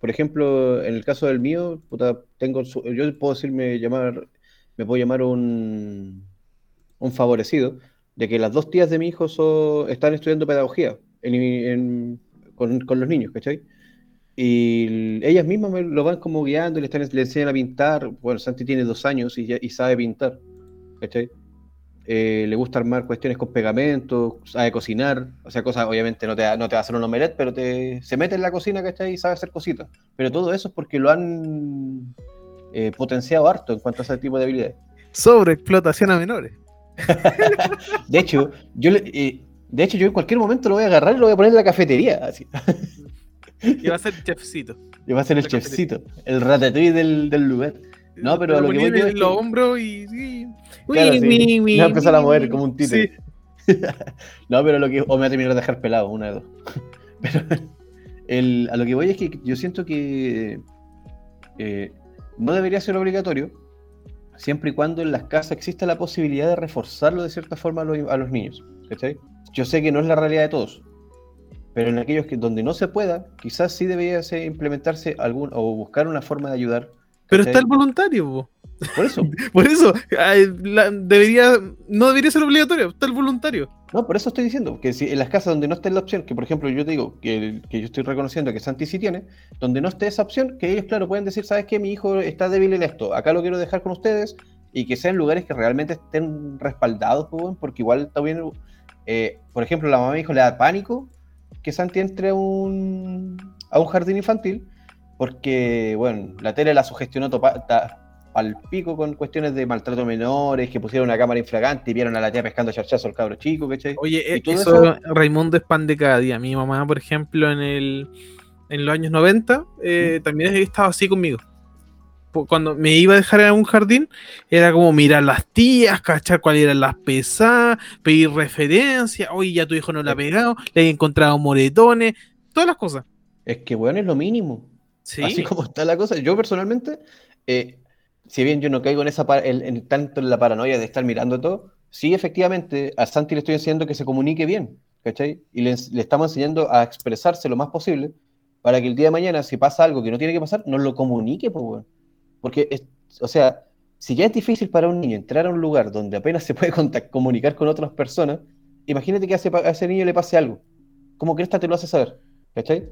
Por ejemplo, en el caso del mío, puta, tengo su- yo puedo decirme llamar, me puedo llamar un, un favorecido, de que las dos tías de mi hijo so- están estudiando pedagogía en- en- con, con los niños, ¿cachai? Y ellas mismas me lo van como guiando le, están, le enseñan a pintar. Bueno, Santi tiene dos años y, ya, y sabe pintar. ¿Cachai? eh, le gusta armar cuestiones con pegamento, sabe cocinar, o sea, cosas, obviamente no te, va- no te va a hacer un omelette, pero te, se mete en la cocina, ¿cachai? Y sabe hacer cositas. Pero todo eso es porque lo han eh, potenciado harto en cuanto a ese tipo de habilidades. Sobre explotación a menores. De hecho, yo le- eh, de hecho, yo en cualquier momento lo voy a agarrar y lo voy a poner en la cafetería, así. Y va a ser chefcito. Y va a ser el La chefcito, el ratatouille del, del lugar. No, pero a lo que voy en los hombros y. sí. Claro, Uy, sí. mi, Me mi, va a empezar a mover mi. como un títere. Sí. no, pero lo que. O me va a terminar de dejar pelado, una de dos. pero el- a lo que voy es que yo siento que eh, no debería ser obligatorio, siempre y cuando en las casas exista la posibilidad de reforzarlo de cierta forma a los, a los niños. ¿cachai? Yo sé que no es la realidad de todos, pero en aquellos que donde no se pueda, quizás sí debería ser- implementarse algún o buscar una forma de ayudar. Pero está el voluntario. Por eso. Por eso, la- debería, no debería ser obligatorio, está el voluntario. No, por eso estoy diciendo que si en las casas donde no esté la opción, que por ejemplo yo te digo que, que yo estoy reconociendo que Santi sí tiene, donde no esté esa opción, que ellos, claro, pueden decir, ¿sabes qué? Mi hijo está débil en esto, acá lo quiero dejar con ustedes, y que sean lugares que realmente estén respaldados, pues, porque igual también, eh, por ejemplo, la mamá me dijo, le da pánico que Santi entre a un, a un jardín infantil, porque, bueno, la tele la sugestionó topa- ta- al pico con cuestiones de maltrato a menores, que pusieron una cámara infragante y vieron a la tía pescando charchazo al cabro chico, ¿cachai? Oye, ¿Y eh, eso, eso? Raimundo es pan de cada día. Mi mamá, por ejemplo, en el en los años 90, eh, también estaba así conmigo. Cuando me iba a dejar en un jardín, era como mirar las tías, cachar cuáles eran las pesadas, pedir referencia, oye, ya tu hijo no la ha pegado, le he encontrado moretones, todas las cosas. Es que, bueno, es lo mínimo. Sí, Así como está la cosa. Yo personalmente, eh, si bien yo no caigo en esa en- tanto en la paranoia de estar mirando todo, sí, efectivamente, a Santi le estoy enseñando que se comunique bien, ¿cachai? Y le, estamos enseñando a expresarse lo más posible para que el día de mañana, si pasa algo que no tiene que pasar, nos lo comunique, pues, weón. Porque, o sea, si ya es difícil para un niño entrar a un lugar donde apenas se puede comunicar con otras personas, imagínate que a ese, pa- a ese niño le pase algo. ¿Cómo crees que te lo hace saber? ¿Cachai?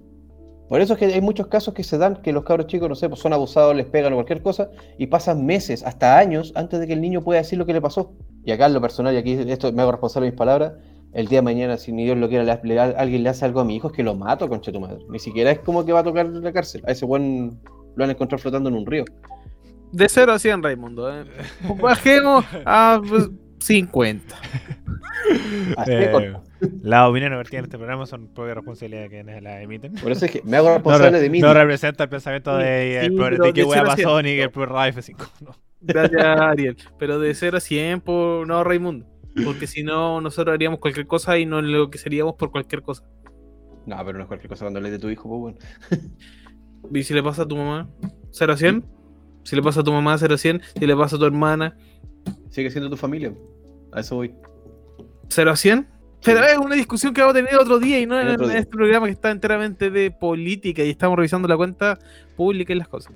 Por eso es que hay muchos casos que se dan que los cabros chicos, no sé, pues son abusados, les pegan o cualquier cosa, y pasan meses, hasta años, antes de que el niño pueda decir lo que le pasó. Y acá en lo personal, y aquí esto me hago responsable de mis palabras, el día de mañana, si ni Dios lo quiera, le, le- alguien le hace algo a mi hijo, es que lo mato, concha tu madre. Ni siquiera es como que va a tocar la cárcel. A ese buen lo han encontrado flotando en un río. de 0 a 100, Raimundo. eh. Bajemos a pues, 50. Así de Eh, corto. Las opiniones vertidas en este programa son propia responsabilidad de quienes las emiten. Por eso es que me hago No, responsable re- de mí. no representa el pensamiento de, Sí, el pero de qué de hueá pasó ni que el programa F5. No. Gracias, Ariel. Pero de 0 a 100, por... no, Raimundo. Porque si no, nosotros haríamos cualquier cosa y no lo que seríamos por cualquier cosa. No, pero no es cualquier cosa cuando hables de tu hijo, pues bueno. ¿Y si le pasa a tu mamá? ¿0 a 100? Si le pasa a tu mamá, 0 a 100. Si le pasa a tu hermana, Sigue siendo tu familia. A eso voy. 0 a 100. Pero es una discusión que vamos a tener otro día y no en, día. este programa que está enteramente de política y estamos revisando la cuenta pública y las cosas.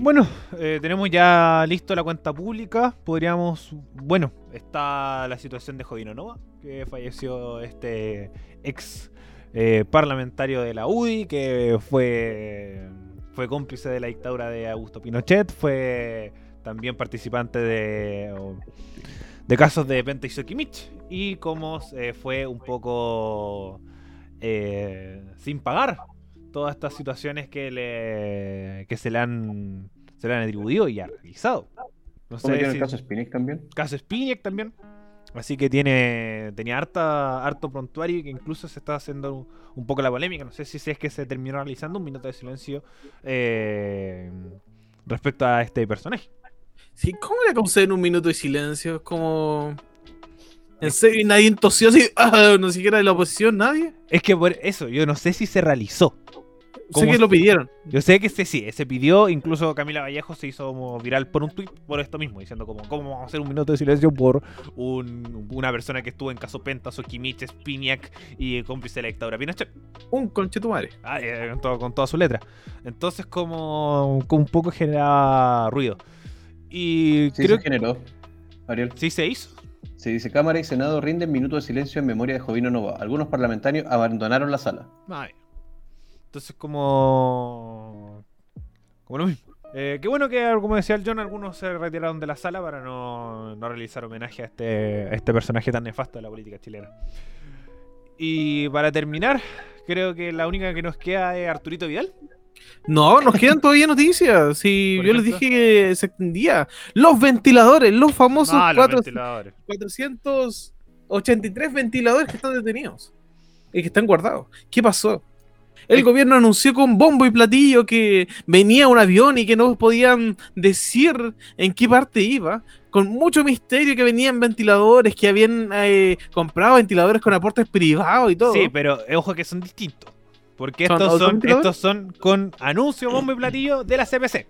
Bueno, eh, tenemos ya listo la cuenta pública. Podríamos. Bueno, está la situación de Jovino Nova, que falleció este ex eh, parlamentario de la UDI, que fue, fue cómplice de la dictadura de Augusto Pinochet, fue también participante de, de casos de Penta y Sokimich, y como eh, fue un poco eh, sin pagar todas estas situaciones que le que se le han se le han atribuido y ha realizado. No ¿Cómo sé tiene si- el caso Spinix también? caso Spinac también. Así que tiene tenía harta, harto prontuario y que incluso se está haciendo un, un poco la polémica. No sé si es que se terminó realizando un minuto de silencio eh, respecto a este personaje. Sí, ¿Cómo le conceden un minuto de silencio? Es como. ¿En serio? ¿Y nadie tosió así? Ah, no siquiera de la oposición, nadie. Es que por eso, yo no sé si se realizó. Sé ¿Cómo que se- lo pidieron. Yo sé que se, sí, se pidió, incluso Camila Vallejo se hizo como viral por un tweet por esto mismo, diciendo como, ¿cómo vamos a hacer un minuto de silencio por un- una persona que estuvo en caso Pentas, Okimich, Spiniak y cómplice de la dictadura Pinochet? Un conchetumare. Ah, eh, con, todo- con toda su letra. Entonces como, como un poco generaba ruido. Y Sí, creo se que generó. Ariel. sí se hizo. Se dice Cámara y Senado rinden minuto de silencio en memoria de Jovino Nova. Algunos parlamentarios abandonaron la sala. Bien. Entonces como... Como lo mismo. Eh, qué bueno que, como decía el John, algunos se retiraron de la sala para no, no realizar homenaje a este, a este personaje tan nefasto de la política chilena. Y para terminar, creo que la única que nos queda es Arturito Vidal. No, nos quedan todavía noticias. Si yo les dije que se extendía. Los ventiladores, los famosos los ventiladores. 483 ventiladores que están detenidos y que están guardados. ¿Qué pasó? El Es- gobierno anunció con bombo y platillo que venía un avión y que no podían decir en qué parte iba. Con mucho misterio que venían ventiladores, que habían eh, comprado ventiladores con aportes privados y todo. Sí, pero eh, ojo que son distintos. Porque ¿Son estos son, estos son con anuncio, bombo y platillo de la CPC.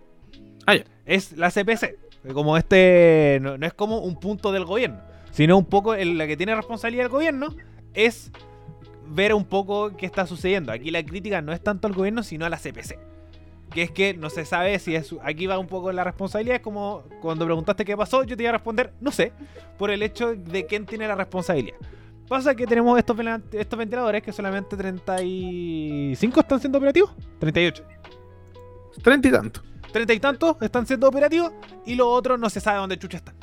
Ah, ya. Es la CPC. Como este. No, no es como un punto del gobierno. Sino un poco el- la que tiene responsabilidad el gobierno es ver un poco qué está sucediendo. Aquí la crítica no es tanto al gobierno, sino a la CPC. Que es que no se sabe si es. Aquí va un poco la responsabilidad. Es como cuando preguntaste qué pasó, yo te iba a responder, no sé. Por el hecho de quién tiene la responsabilidad. Pasa que tenemos estos, ventiladores que solamente 35 están siendo operativos. 38. Treinta y tanto. 30 y tantos están siendo operativos. Y los otros no se sabe dónde chucha están.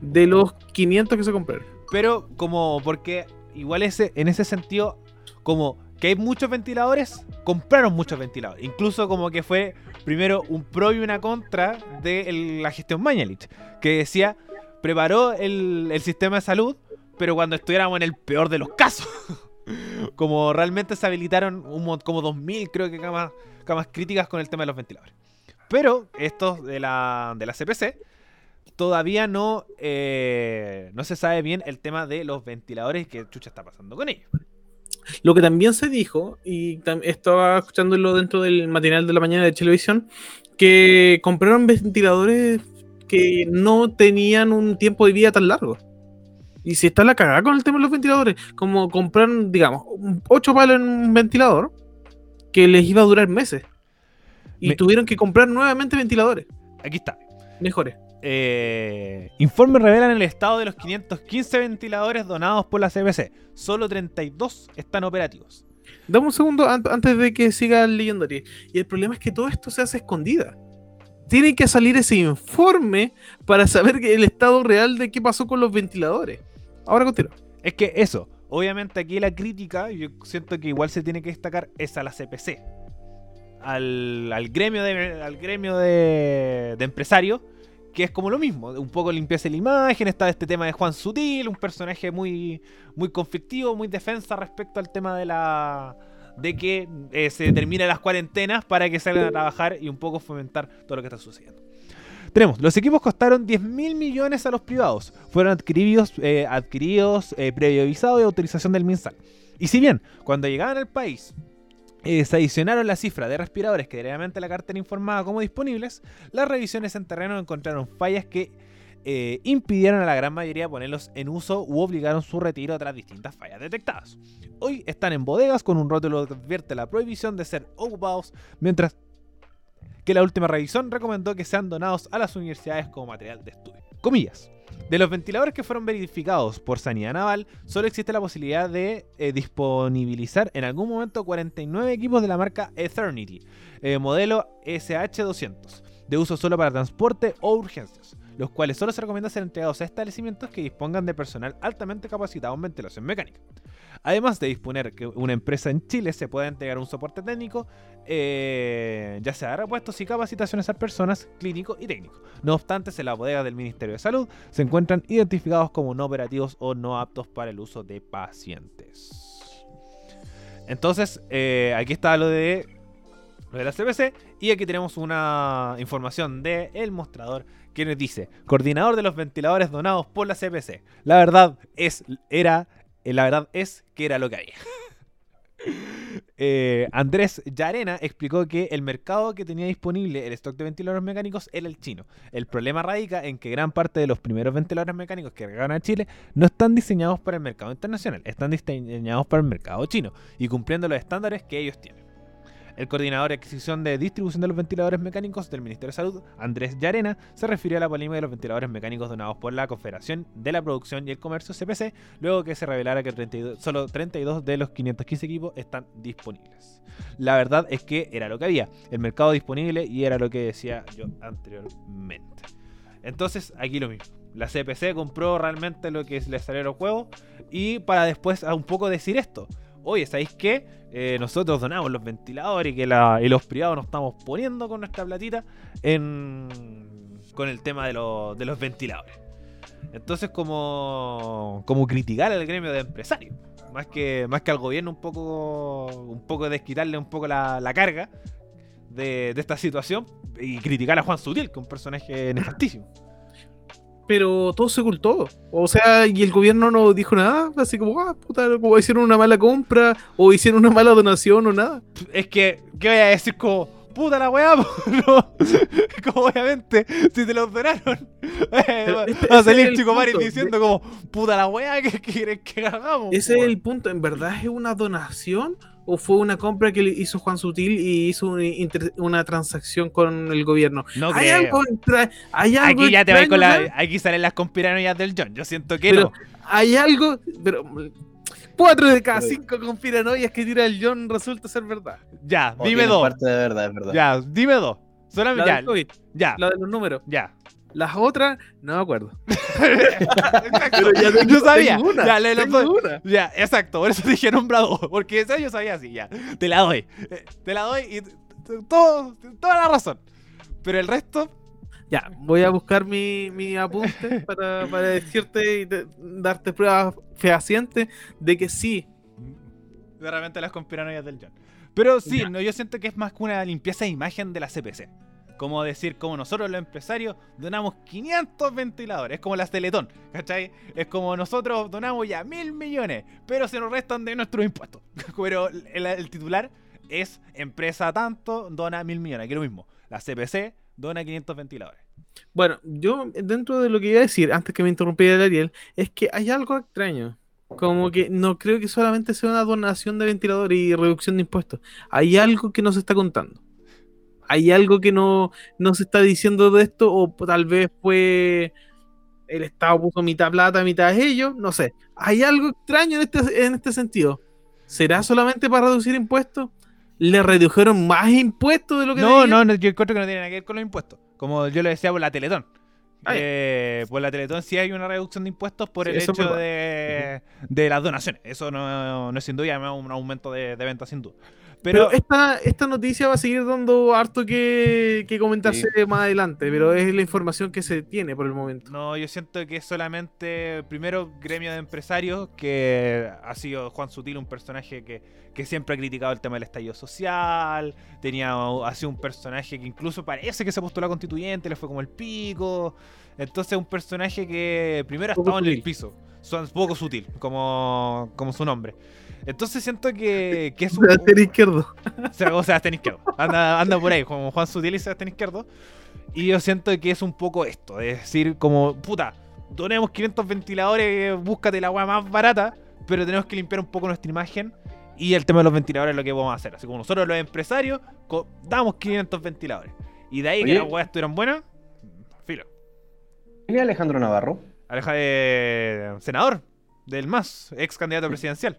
De los 500 que se compraron. Pero como porque igual ese, en ese sentido, como que hay muchos ventiladores, compraron muchos ventiladores. Incluso como que fue primero un pro y una contra de el- la gestión Mañalich. Que decía, preparó el, el sistema de salud, pero cuando estuviéramos en el peor de los casos. como realmente se habilitaron como 2.000 creo que camas, críticas con el tema de los ventiladores. Pero estos de la, de la CPC todavía no, eh, no se sabe bien el tema de los ventiladores y qué chucha está pasando con ellos. Lo que también se dijo, y estaba escuchándolo dentro del matinal de la mañana de televisión, que compraron ventiladores que no tenían un tiempo de vida tan largo. Y si está la cagada con el tema de los ventiladores, como compraron, digamos, un- ocho palos en un ventilador que les iba a durar meses. Y Me- tuvieron que comprar nuevamente ventiladores Aquí está. mejores. Eh, informes revelan el estado de los 515 ventiladores donados por la CBC. Solo 32 están operativos. Dame un segundo an- antes de que siga leyendo. Y el problema es que todo esto se hace escondida. Tiene que salir ese informe para saber el estado real de qué pasó con los ventiladores. Ahora continúa. Es que eso, obviamente aquí la crítica, yo siento que igual se tiene que destacar, es a la CPC. Al, al gremio de, al gremio de, de empresarios, que es como lo mismo, un poco limpieza de la imagen, está este tema de Juan Sutil, un personaje muy, muy conflictivo, muy defensa respecto al tema de la de que eh, se determinen las cuarentenas para que salgan a trabajar y un poco fomentar todo lo que está sucediendo. Tenemos, los equipos costaron 10 mil millones a los privados. Fueron adquiridos, eh, adquiridos eh, previo visado y autorización del MinSal. Y si bien, cuando llegaban al país, eh, se adicionaron la cifra de respiradores que previamente la cartera informaba como disponibles, las revisiones en terreno encontraron fallas que impidieron a la gran mayoría ponerlos en uso u obligaron su retiro tras distintas fallas detectadas. Hoy están en bodegas con un rótulo que advierte la prohibición de ser ocupados, mientras que la última revisión recomendó que sean donados a las universidades como material de estudio. Comillas. De los ventiladores que fueron verificados por Sanidad Naval, solo existe la posibilidad de eh, disponibilizar en algún momento 49 equipos de la marca Eternity, eh, modelo SH200, de uso solo para transporte o urgencias, los cuales solo se recomienda ser entregados a establecimientos que dispongan de personal altamente capacitado en ventilación mecánica. Además de disponer que una empresa en Chile se pueda entregar un soporte técnico, eh, ya sea repuestos y capacitaciones a personas, clínico y técnico. No obstante, en la bodega del Ministerio de Salud se encuentran identificados como no operativos o no aptos para el uso de pacientes. Entonces, eh, aquí está lo de, lo de la CBC y aquí tenemos una información de El Mostrador que nos dice, coordinador de los ventiladores donados por la CBC. La verdad es, era, eh, la verdad es que era lo que había. Eh, Andrés Yarena explicó que el mercado que tenía disponible el stock de ventiladores mecánicos era el chino. El problema radica en que gran parte de los primeros ventiladores mecánicos que llegaron a Chile no están diseñados para el mercado internacional, están diseñados para el mercado chino y cumpliendo los estándares que ellos tienen. El coordinador de adquisición de distribución de los ventiladores mecánicos del Ministerio de Salud, Andrés Llarena, se refirió a la polémica de los ventiladores mecánicos donados por la Confederación de la Producción y el Comercio CPC, luego que se revelara que 32 solo 32 de los 515 equipos están disponibles. La verdad es que era lo que había, el mercado disponible y era lo que decía yo anteriormente. Entonces, aquí lo mismo. La CPC compró realmente lo que le salió los juegos y para después a un poco decir esto. Oye, ¿sabéis qué? Eh, nosotros donamos los ventiladores y que la- y los privados nos estamos poniendo con nuestra platita en, con el tema de, los- ventiladores. Entonces, como, criticar al gremio de empresarios. Más que, al gobierno, un poco, un poco desquitarle un poco la, la carga de, de esta situación y criticar a Juan Sutil, que es un personaje nefastísimo. Pero todo se ocultó. O sea, y el gobierno no dijo nada. Así como, ah, puta, como hicieron una mala compra o hicieron una mala donación o nada. Es que, ¿qué voy a decir? Como, puta la weá, no. Como obviamente, si te los donaron, eh, va este- va a salir Chico punto. diciendo como, puta la weá, ¿qué quieren que hagamos? Ese es el punto. ¿En verdad es una donación o fue una compra que le hizo Juan Sutil y hizo una, inter- una transacción con el gobierno? No hay creo. algo, hay algo Aquí ya te vas con la. ¿sabes? Aquí salen las conspiranoias del John. Yo siento que Pero- no. Hay algo, pero cuatro de cada cinco conspiranoias que tira el John resulta ser verdad. Ya, O dime dos. parte de verdad, es verdad. Ya, dime dos. La Solamente. Ya, COVID, ya, la de los números. ya. Las otras, no me acuerdo. Exacto. Pero ya tengo- yo sabía. tengo una, ya, le tengo doy. una. Ya, exacto, por eso dije nombra dos, porque esa yo sabía así, ya. Te la doy. Eh, Te la doy y todo, toda la razón. Pero el resto, Ya, voy a buscar mi, mi apunte para, para decirte y te- darte pruebas fehacientes de que sí. de repente las conspiranoias del John. Pero sí, Ya. no, yo siento que es más que una limpieza de imagen de la CPC. Como decir, como nosotros los empresarios donamos 500 ventiladores, es como las Teletón, ¿cachai? Es como nosotros donamos ya mil millones, pero se nos restan de nuestros impuestos. Pero el, el titular es empresa tanto, dona mil millones, que es lo mismo. La CPC dona 500 ventiladores. Bueno, yo dentro de lo que iba a decir, antes que me interrumpiera el Ariel, es que hay algo extraño. Como que no creo que solamente sea una donación de ventilador y reducción de impuestos. Hay algo que no se está contando. Hay algo que no, no se está diciendo de esto, o tal vez fue el Estado puso mitad plata, mitad ellos, no sé. Hay algo extraño en este, en este sentido. ¿Será solamente para reducir impuestos? ¿Le redujeron más impuestos de lo que No, no, no, yo encuentro que no tiene nada que ver con los impuestos. Como yo lo decía por la Teletón. Ah. Eh, por la Teletón sí hay una reducción de impuestos por Sí, el hecho de, de las donaciones. Eso no, no es sin duda, además un aumento de, de ventas sin duda. Pero, Pero, esta, esta noticia va a seguir dando harto que, que comentarse más adelante, pero es la información que se tiene por el momento. no, yo siento que es solamente, primero, gremio de empresarios, que ha sido Juan Sutil un personaje que, que siempre ha criticado el tema del estallido social, tenía, ha sido un personaje que incluso parece que se postuló a constituyente, le fue como el pico. Entonces un personaje que primero ha estado en el piso, son poco sutil, como, como su nombre. Entonces siento que, que es un... Sebastián Izquierdo. O sea, Sebastián Izquierdo. Anda, anda por ahí, como Juan Sutil y Sebastián Izquierdo. Y yo siento que es un poco esto, es decir, como, puta, donemos 500 ventiladores, búscate la weá más barata, pero tenemos que limpiar un poco nuestra imagen. Y el tema de los ventiladores es lo que vamos a hacer. Así como nosotros los empresarios damos 500 ventiladores. Y de ahí que las weas estuvieran buenas, filo. ¿Quién es Alejandro Navarro? Aleja de senador del MAS, ex candidato presidencial.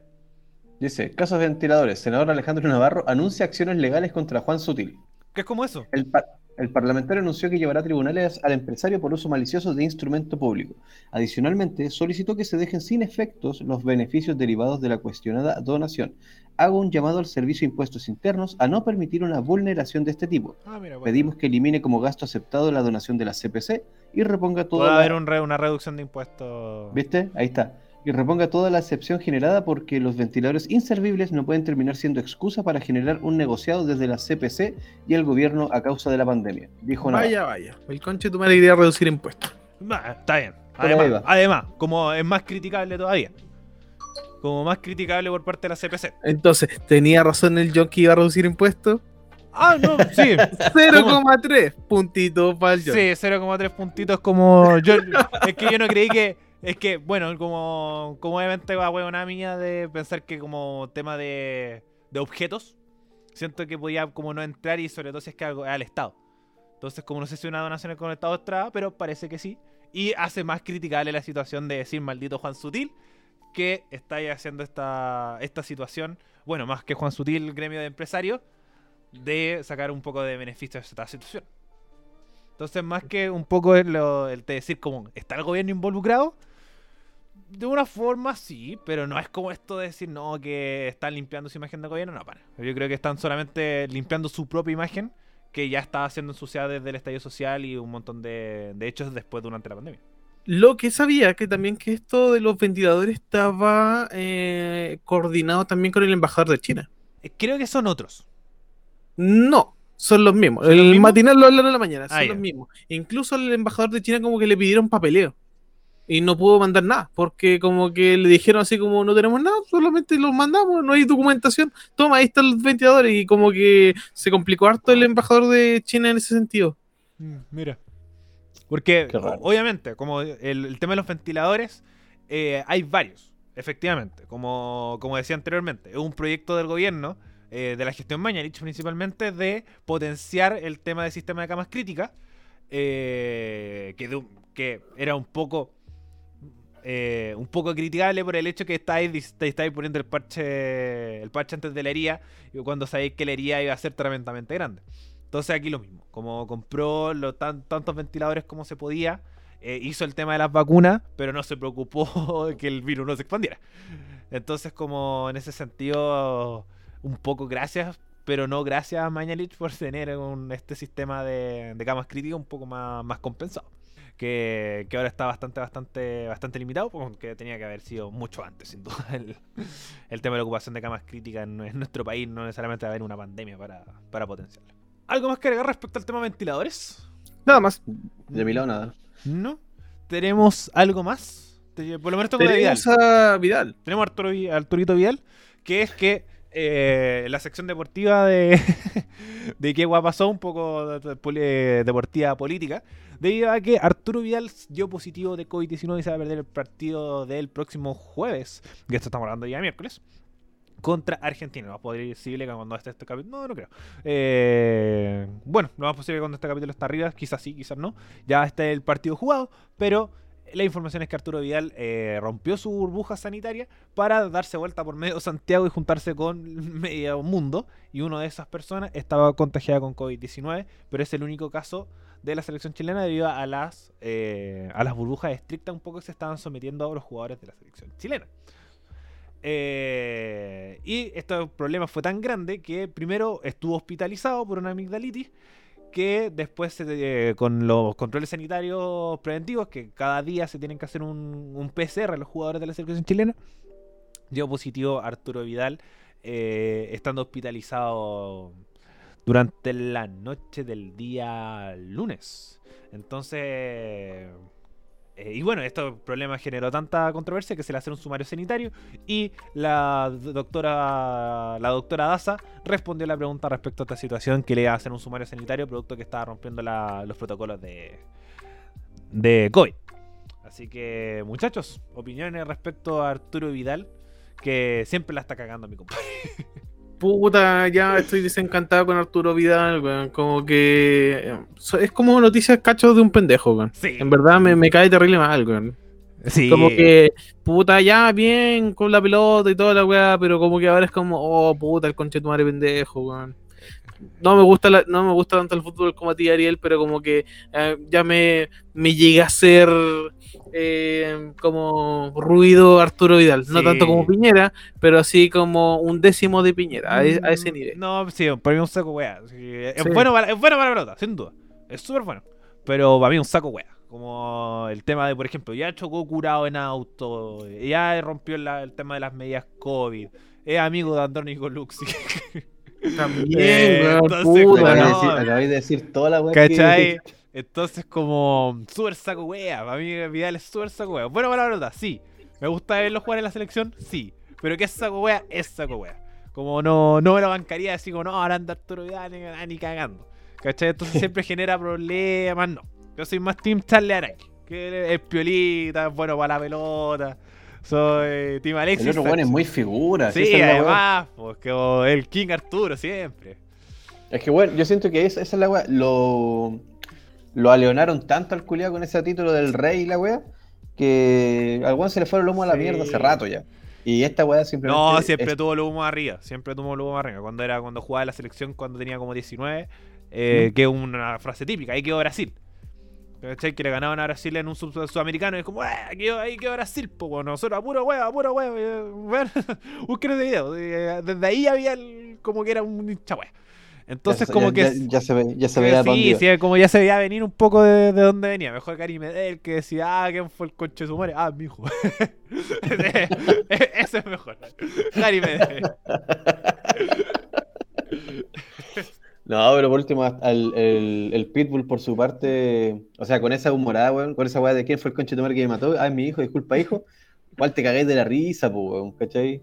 Dice, casos de ventiladores. Senador Alejandro Navarro anuncia acciones legales contra Juan Sutil. ¿Qué es como eso? El, par- el parlamentario anunció que llevará a tribunales al empresario por uso malicioso de instrumento público. Adicionalmente, solicitó que se dejen sin efectos los beneficios derivados de la cuestionada donación. Hago un llamado al Servicio de Impuestos Internos a no permitir una vulneración de este tipo. Ah, mira, bueno. Pedimos que elimine como gasto aceptado la donación de la CPC y reponga Puede toda la... haber un re- una reducción de impuestos. ¿Viste? Ahí está. Y reponga toda la excepción generada porque los ventiladores inservibles no pueden terminar siendo excusa para generar un negociado desde la CPC y el gobierno a causa de la pandemia. Dijo Navarro. Vaya, vaya. El conche tu madre quería reducir impuestos. Bah, está bien. Además, como es más criticable todavía. Como más criticable por parte de la CPC. Entonces, ¿tenía razón el John que iba a reducir impuestos? Ah, no, sí. 0,3 puntitos para el John. Sí, 0,3 puntitos como yo. Es que yo no creí que. Es que, bueno, como, como obviamente va huevona mía de pensar que como tema de, de objetos, siento que podía como no entrar y sobre todo si es que algo al Estado. Entonces, como no sé si una donación con el Estado entraba, pero parece que sí. Y hace más criticable la situación de decir maldito Juan Sutil, que está haciendo esta, esta situación, bueno, más que Juan Sutil, gremio de empresarios, de sacar un poco de beneficio de esta situación. Entonces, más que un poco el, el de decir como, ¿está el gobierno involucrado? De una forma sí, pero no es como esto de decir, no, que están limpiando su imagen de gobierno, no, para. Yo creo que están solamente limpiando su propia imagen, que ya estaba siendo ensuciada desde el estallido social y un montón de, de hechos después durante la pandemia. Lo que sabía que también que esto de los ventiladores estaba eh, coordinado también con el embajador de China. Eh, Creo que son otros. No, son los mismos. ¿Son el los mismos? matinal lo hablaron en la mañana, son Ah, los mismos. Incluso al embajador de China como que le pidieron papeleo. Y no pudo mandar nada, porque como que le dijeron así como no tenemos nada, solamente los mandamos, no hay documentación. Toma, ahí están los ventiladores. Y como que se complicó harto el embajador de China en ese sentido. Mm, Mira. Porque, obviamente, como el, el tema de los ventiladores, eh, hay varios, efectivamente. Como, como decía anteriormente, es un proyecto del gobierno, eh, de la gestión Mañalich principalmente, de potenciar el tema del sistema de camas críticas, eh, que, de un- que era un poco... eh, un poco criticable por el hecho que estáis, estáis poniendo el parche el parche antes de la herida cuando sabéis que la herida iba a ser tremendamente grande. Entonces aquí lo mismo, como compró lo tan- tantos ventiladores como se podía, eh, hizo el tema de las vacunas, pero no se preocupó de que el virus no se expandiera. Entonces como en ese sentido, un poco gracias, pero no gracias a Mañalich por tener un, este sistema de, de camas críticas un poco más compensado. Que, que ahora está bastante, bastante, bastante limitado, porque tenía que haber sido mucho antes, sin duda, el, el tema de la ocupación de camas críticas en, en nuestro país, no necesariamente va a haber una pandemia para, para potenciarlo. ¿Algo más que agregar respecto al tema ventiladores? Nada más. De mi lado nada. ¿No? ¿Tenemos algo más? Por lo menos tengo Vidal. A Vidal. Tenemos a Arturo, Arturito Vidal, que es que eh, la sección deportiva de, de qué guapa pasó, un poco de- de- eh, deportiva política, debido a que Arturo Vidal dio positivo de COVID-19 y se va a perder el partido del próximo jueves, que esto estamos hablando ya miércoles, contra Argentina. Lo más posible que cuando esté este capítulo. No, no creo. Eh, bueno, lo más posible cuando este capítulo está arriba, quizás sí, quizás no. Ya está el partido jugado, pero la información es que Arturo Vidal eh, rompió su burbuja sanitaria para darse vuelta por medio Santiago y juntarse con medio mundo. Y una de esas personas estaba contagiada con COVID-19, pero es el único caso de la selección chilena debido a las, eh, a las burbujas estrictas un poco que se estaban sometiendo a los jugadores de la selección chilena. Eh, y este problema fue tan grande que primero estuvo hospitalizado por una amigdalitis que después eh, con los controles sanitarios preventivos, que cada día se tienen que hacer un, un PCR a los jugadores de la selección chilena, dio positivo Arturo Vidal eh, estando hospitalizado durante la noche del día lunes. Entonces... eh, y bueno, este problema generó tanta controversia que se le hace un sumario sanitario y la doctora la doctora Daza respondió la pregunta respecto a esta situación que le hacer un sumario sanitario producto que estaba rompiendo los protocolos de de COVID. Así que, muchachos, opiniones respecto a Arturo Vidal, que siempre la está cagando mi compadre. Puta, ya estoy desencantado con Arturo Vidal, weón. Como que. eh, Es como noticias cachos de un pendejo, weón. Sí. En verdad me, me cae terrible mal, weón. Sí. Como que, puta, ya bien con la pelota y toda la weá, pero como que ahora es como, oh, puta, el conche de tu madre pendejo, weón. No me gusta la- no me gusta tanto el fútbol como a ti, Ariel, pero como que eh, ya me, me llega a ser eh, como ruido Arturo Vidal. No tanto como Piñera, pero así como un décimo de Piñera, a, a ese Mm, nivel. No, sí, para mí un saco wea. Sí, es, Sí. Bueno para, es bueno para la pelota, sin duda. Es súper bueno. Pero para mí un saco wea. Como el tema de, por ejemplo, ya chocó curado en auto, ya rompió la- el tema de las medidas COVID, es amigo de Andrónico Luxi. También, Eh, weón, entonces, puta, Acabáis de no. decir- acabáis de decir toda la weá ¿Cachai? Entonces, como súper saco wea. Para mí, Vidal es súper saco wea. Bueno, para la pelota, sí. Me gusta verlo jugar en la selección, sí. Pero que es saco wea, es saco wea. Como no, no me lo bancaría así como, no, ahora anda Arturo Vidal ni, ni cagando. ¿Cachai? Entonces siempre genera problemas, no. Yo soy más Team Charlie Araki. Que es piolita, es bueno para la pelota. Soy Team Alexis. El otro weón es muy figura. Sí, weá. además, pues, como el King Arturo siempre. Es que bueno, yo siento que esa, esa es la weá. Lo, lo aleonaron tanto al culiado con ese título del rey y la weá. Que al weón se le fue el lomo a la Sí. mierda hace rato ya. Y esta weá simplemente. No, siempre es- tuvo el humo arriba. Siempre tuvo el humo arriba. Cuando era cuando jugaba en la selección, cuando tenía como 19, eh, que es una frase típica. Ahí quedó Brasil. ¿Cachai? Que le ganaban a Brasil en un sub- sudamericano y es como, "Ah, aquí quedó- ahí quedó Brasil, pues bueno, nosotros a puro huevo, a puro huevo. eh, Bueno, busquen ese video. eh, Desde ahí había el- como que era un hincha. Entonces, ya, como ya- que. Ya, ya se ve, ya se que veía sí, sí, como ya se veía venir un poco de, de dónde venía. Mejor Gary Medel que decía, ah, ¿quién fue el coche de su madre? Ah, mi hijo. ese, ese es mejor. Medel. No, pero por último, el, el Pitbull por su parte, o sea, con esa humorada, weón, con esa weá de quién fue el conche de tu madre que me mató, ah, es mi hijo, disculpa, hijo, igual te cagáis de la risa, pues, weón, ¿cachai?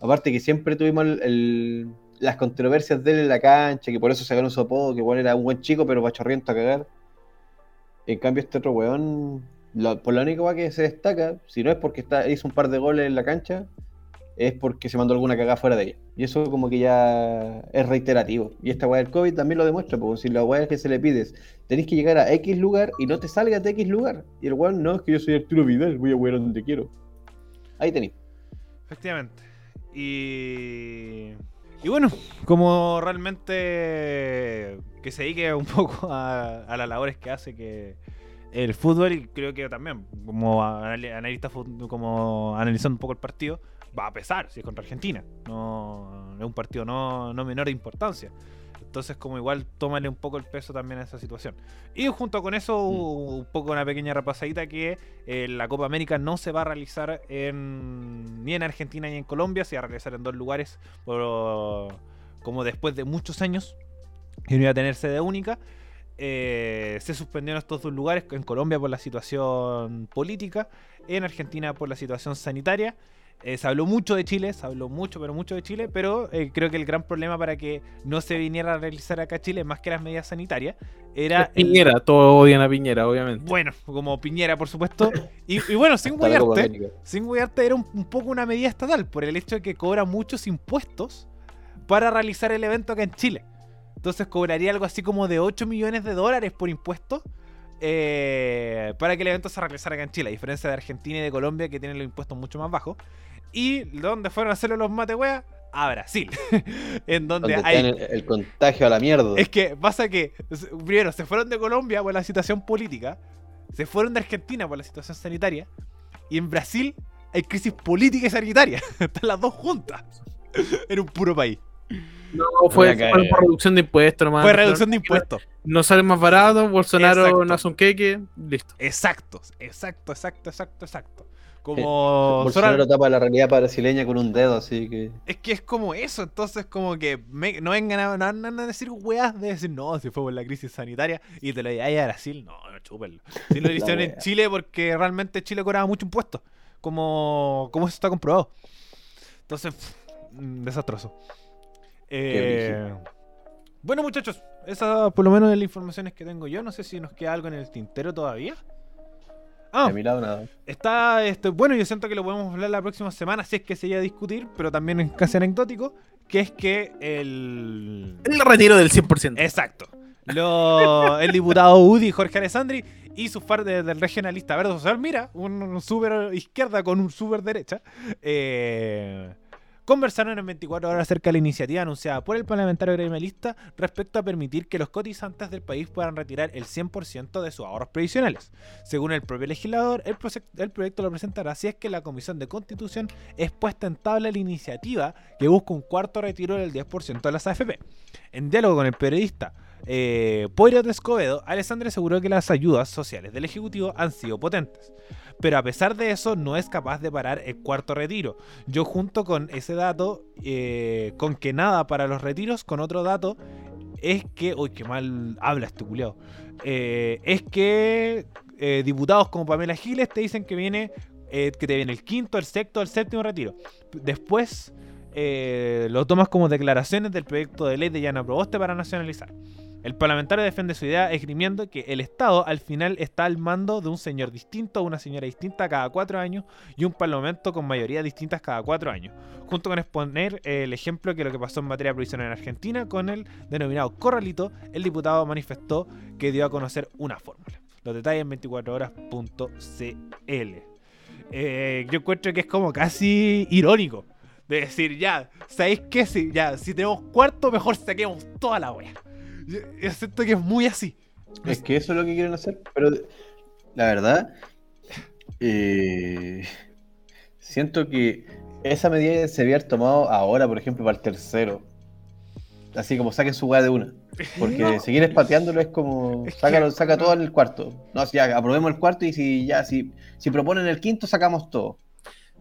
Aparte que siempre tuvimos el- el- las controversias de él en la cancha, que por eso se ganó su apodo, que igual era un buen chico, pero pachorriento a cagar. En cambio, este otro weón, la- por la única que se destaca, si no es porque está, hizo un par de goles en la cancha, es porque se mandó alguna cagada fuera de ella. Y eso como que ya es reiterativo. Y esta weá del COVID también lo demuestra, porque si la weá que se le pides, tenéis que llegar a X lugar y no te salgas de X lugar. Y el weón, no, es que yo soy Arturo Vidal, voy a wear donde quiero. Ahí tenéis. Efectivamente. Y. Y bueno, como realmente que se dedique un poco a, a las labores que hace que el fútbol, creo que también, como anali- analista, como analizando un poco el partido, va a pesar si es contra Argentina. No es un partido no, no menor de importancia. Entonces, como igual, tómale un poco el peso también a esa situación. Y junto con eso, un poco una pequeña repasadita que eh, la Copa América no se va a realizar en, ni en Argentina ni en Colombia, se va a realizar en dos lugares, por- como después de muchos años, y no iba a tener sede única. Eh, se suspendieron estos dos lugares, en Colombia por la situación política, en Argentina por la situación sanitaria. Eh, se habló mucho de Chile, se habló mucho, pero mucho de Chile, pero eh, creo que el gran problema para que no se viniera a realizar acá Chile, más que las medidas sanitarias, era... el- Piñera, todos odian a Piñera, obviamente. bueno, como Piñera, por supuesto. Y, y bueno, sin América. sin guiarte era un, un poco una medida estatal, por el hecho de que cobra muchos impuestos para realizar el evento acá en Chile. Entonces cobraría algo así como de 8 millones de dólares por impuestos eh, para que el evento se realizara acá en Chile, a diferencia de Argentina y de Colombia que tienen los impuestos mucho más bajos. Y donde fueron a hacerlo los matehueas, a Brasil, en donde Donde hay el, el contagio a la mierda. es que pasa que, primero, se fueron de Colombia por la situación política, se fueron de Argentina por la situación sanitaria, y en Brasil hay crisis política y sanitaria. Están las dos juntas en un puro país. No, fue, por reducción de impuestos, nomás. Fue reducción de impuestos. No sale más barato, Bolsonaro Exacto. no hace un queque, listo. Exacto, exacto, exacto, exacto, exacto. Como Bolsonaro Sora- tapa la realidad brasileña con un dedo, así que. es que es como eso, entonces como que me- no vengan a, no a decir weas de decir no, si fue por la crisis sanitaria y te lo digáis a Brasil, no, no chúpenlo. Si lo hicieron en. Chile porque realmente Chile cobraba mucho impuesto, como, como eso está comprobado. Entonces, pff, desastroso. Eh, bueno muchachos, esa por lo menos es la informaciones que tengo yo, no sé si nos queda algo en el tintero todavía. Ah, De mi lado nada. Está, este, bueno, yo siento que lo podemos hablar la próxima semana, si es que se llega a discutir, pero también es casi anecdótico, que es que el... El retiro del 100%. Exacto. Lo- el diputado UDI, Jorge Alessandri, y su par de- del regionalista Verde Social, mira, un, un super izquierda con un super derecha, eh, conversaron en 24 horas acerca de la iniciativa anunciada por el parlamentario gremialista respecto a permitir que los cotizantes del país puedan retirar el 100% de sus ahorros previsionales. Según el propio legislador, el, el proyecto lo presentará si es que la Comisión de Constitución es puesta en tabla la iniciativa que busca un cuarto retiro del 10% de las AFP. En diálogo con el periodista eh, Poirot Escobedo, Alessandra aseguró que las ayudas sociales del Ejecutivo han sido potentes. Pero a pesar de eso, no es capaz de parar el cuarto retiro. Yo junto con ese dato, eh, con que nada para los retiros, con otro dato, es que... Uy, qué mal habla este culiao. Eh, es que eh, diputados como Pamela Giles te dicen que viene... que te viene el quinto, el sexto, el séptimo retiro. Después lo tomas como declaraciones del proyecto de ley de Llana Proboste para nacionalizar. El parlamentario defiende su idea esgrimiendo que el Estado al final está al mando de un señor distinto, una señora distinta cada cuatro años y un parlamento con mayoría distintas cada cuatro años, junto con exponer el ejemplo que lo que pasó en materia provisional en Argentina con el denominado corralito, el diputado manifestó que dio a conocer una fórmula. Los detalles en 24horas.cl. Eh, yo encuentro que es como casi irónico. De decir, ya, ¿sabéis qué? Si, ya, si tenemos cuarto, mejor saquemos toda la wea. Yo, yo siento que es muy así. Es que eso es lo que quieren hacer, pero la verdad, eh, siento que esa medida se había tomado ahora, por ejemplo, para el tercero. Así como saquen su weá de una. Porque No. seguir espateándolo es como. Es que- sácalo- saca todo en el cuarto. No, si ya aprobemos el cuarto y si ya, si, si proponen el quinto, sacamos todo.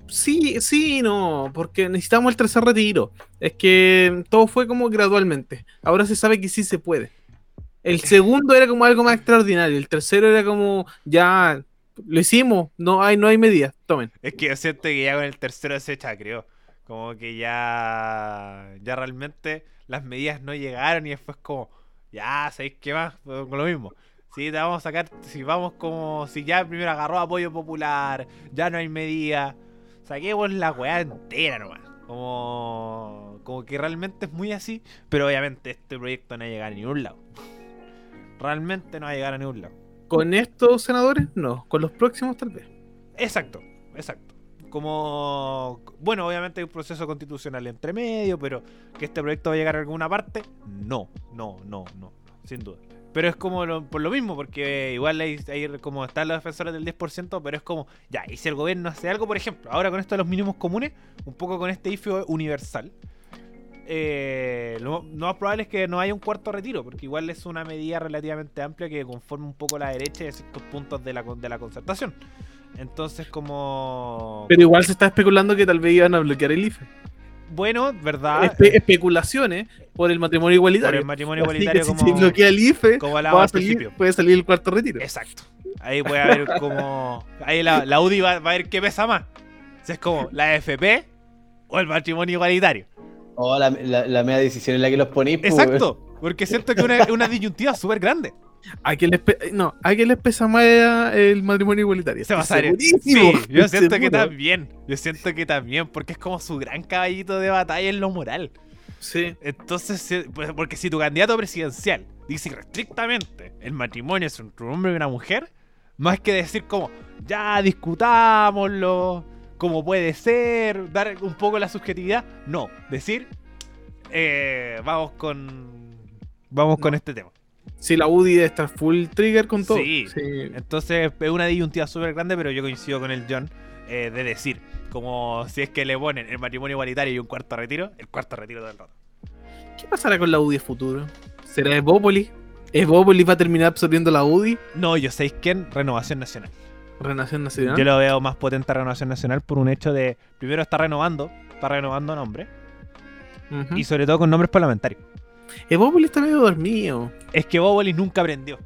Sí, sí, no, porque necesitamos el tercer retiro. Es que todo fue como gradualmente. Ahora se sabe que sí se puede. El segundo era como algo más extraordinario. El tercero era como, ya, lo hicimos, no hay, no hay medidas, tomen. Es que yo siento que ya con el tercero se chacreó. Como que ya. Ya realmente las medidas no llegaron y después como. Ya, ¿sabéis qué más? Con lo mismo. Sí, te vamos a sacar. Si vamos como. Si ya primero agarró apoyo popular, ya no hay medida. Saquemos la weá entera nomás. Como. Como que realmente es muy así. Pero obviamente este proyecto no va a llegar a ningún lado. Realmente no va a llegar a ningún lado. Con estos senadores, no. Con los próximos, tal vez. Exacto, exacto. Como, bueno, obviamente hay un proceso constitucional entre medio, pero que este proyecto va a llegar a alguna parte, no, no, no, no, no, sin duda. Pero es como lo- por lo mismo, porque igual hay, como están los defensores del 10%, pero es como, ya, y si el gobierno hace algo, por ejemplo, ahora con esto de los mínimos comunes, un poco con este IFE universal, eh, lo, más probable es que no haya un cuarto retiro, porque igual es una medida relativamente amplia que conforma un poco la derecha de ciertos puntos de la, de la concertación. Entonces, como. Pero igual se está especulando que tal vez iban a bloquear el IFE. Bueno, ¿verdad? Espe- especulaciones por el matrimonio igualitario. Por el matrimonio Así igualitario, que si como, se bloquea el IFE, como va a salir- principio. puede salir el cuarto retiro. Exacto. Ahí puede haber como. Ahí la, la UDI va, va a ver qué pesa más. Si es como la FP o el matrimonio igualitario. Oh, la, la, la media decisión en la que los ponís. pues, Exacto. Porque siento que es una, una disyuntiva súper grande. ¿A quién les no, ¿a quién les pesa más el matrimonio igualitario? Se va a. Sí, yo siento que también. Yo siento que también. Porque es como su gran caballito de batalla en lo moral. Sí. Entonces, pues, porque si tu candidato presidencial dice restrictamente el matrimonio es entre un hombre y una mujer, más que decir como, ya discutámoslo, como puede ser, dar un poco la subjetividad, no, decir, eh, vamos con, vamos con este tema. Sí, la UDI estar full trigger con todo. Sí. Entonces es una disyuntiva súper grande, pero yo coincido con el John eh, de decir, como si es que le ponen el matrimonio igualitario y un cuarto retiro, el cuarto retiro todo el rato. ¿Qué pasará con la UDI futuro? ¿Será Evópolis? ¿Evópolis va a terminar absorbiendo la UDI? No, yo sé quién, Renovación Nacional. Renación Nacional. Yo lo veo más potente a Renovación Nacional por un hecho de, primero está renovando, está renovando nombres, Ujú. y sobre todo con nombres parlamentarios. Evópolis está medio dormido. Es que Bóboli nunca aprendió.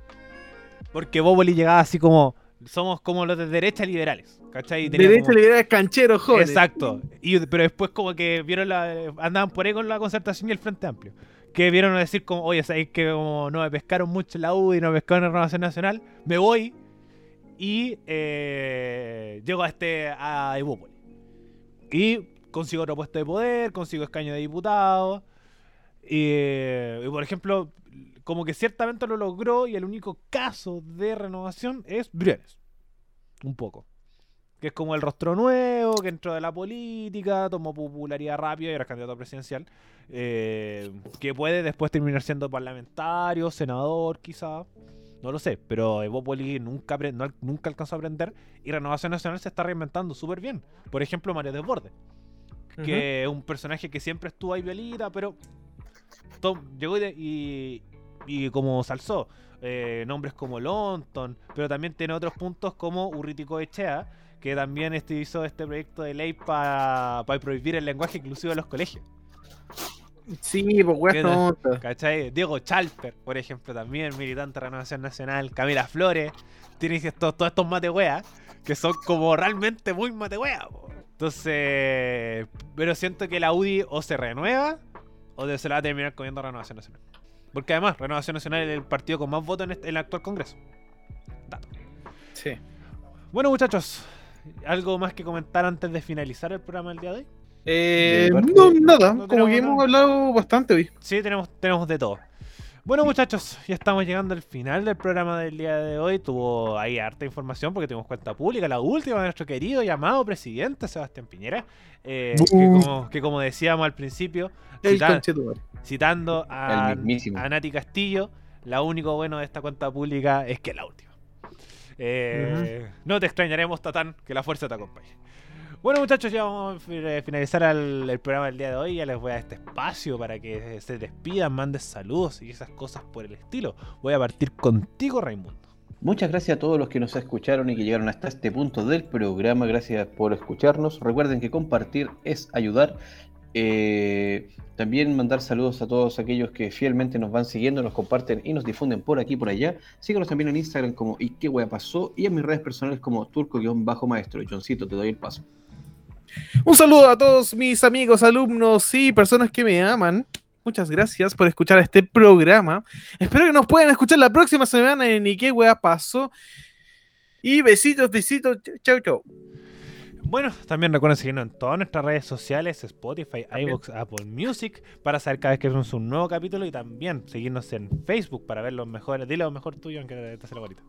Porque Bóboli llegaba así como, somos como los de derecha liberales, ¿cachai? Derecha como- liberal canchero, joven. Exacto. Y, pero después como que vieron la, andaban por ahí con la concertación y el Frente Amplio. Que vieron a decir como, oye, sabéis que como no me pescaron mucho en la U y no me pescaron en Renovación Nacional, me voy y eh, llego a este a Evópolis. Y consigo otro puesto de poder, consigo escaño de diputado. Y, eh, y, por ejemplo, como que ciertamente lo logró y el único caso de renovación es Briones. Un poco. Que es como el rostro nuevo, que entró de la política, tomó popularidad rápido y es candidato presidencial. eh, que puede después terminar siendo parlamentario, senador, quizá. No lo sé, pero Evópolis nunca, no- nunca alcanzó a aprender y Renovación Nacional se está reinventando súper bien. Por ejemplo, Mario Desbordes que es un personaje que siempre estuvo ahí violita, pero to- llegó y, de- y, como salzó. eh, nombres como Lonton, pero también tiene otros puntos como Urritico Echea, que también este hizo este proyecto de ley para prohibir el lenguaje inclusivo en los colegios. Sí, pues tonta. ¿Cachai? Diego Chalper, por ejemplo, también militante de Renovación Nacional. Camila Flores. Tienes estos, todos estos matehueas que son como realmente muy matehueas. Entonces, pero siento que la UDI o se renueva o de- se la va a terminar comiendo Renovación Nacional. Porque además, Renovación Nacional es el partido con más votos en, este- en el actual Congreso. Dato. Sí. Bueno, muchachos, ¿algo más que comentar antes de finalizar el programa del día de hoy? Eh, no, nada. no como que nada. hemos hablado bastante hoy. Sí, tenemos, tenemos de todo. Bueno, muchachos, ya estamos llegando al final del programa del día de hoy. Tuvo ahí harta información porque tuvimos cuenta pública, la última de nuestro querido y amado presidente Sebastián Piñera, eh, que, como, que como decíamos al principio, citando a, a Nati Castillo, lo único bueno de esta cuenta pública es que es la última. Eh, No te extrañaremos, Tatán, que la fuerza te acompañe. Bueno, muchachos, ya vamos a eh, finalizar al- el programa del día de hoy. Ya les voy a este espacio para que se despidan, mandes saludos y esas cosas por el estilo. Voy a partir contigo, Raimundo. Muchas gracias a todos los que nos escucharon y que llegaron hasta este punto del programa. Gracias por escucharnos. Recuerden que compartir es ayudar. Eh, también mandar saludos a todos aquellos que fielmente nos van siguiendo, nos comparten y nos difunden por aquí y por allá. Síganos también en Instagram como y qué wea pasó y en mis redes personales como turco-maestro. Johncito, te doy el paso. Un saludo a todos mis amigos, alumnos y personas que me aman. Muchas gracias por escuchar este programa. Espero que nos puedan escuchar la próxima semana en ¿Y qué wea pasó? Y besitos, besitos. Chau, chau. Bueno, también recuerden seguirnos en todas nuestras redes sociales, Spotify, iVoox, Apple Music, para saber cada vez que hacemos un nuevo capítulo y también seguirnos en Facebook para ver los mejores. Dile lo mejor tuyo, aunque te hace la bonita.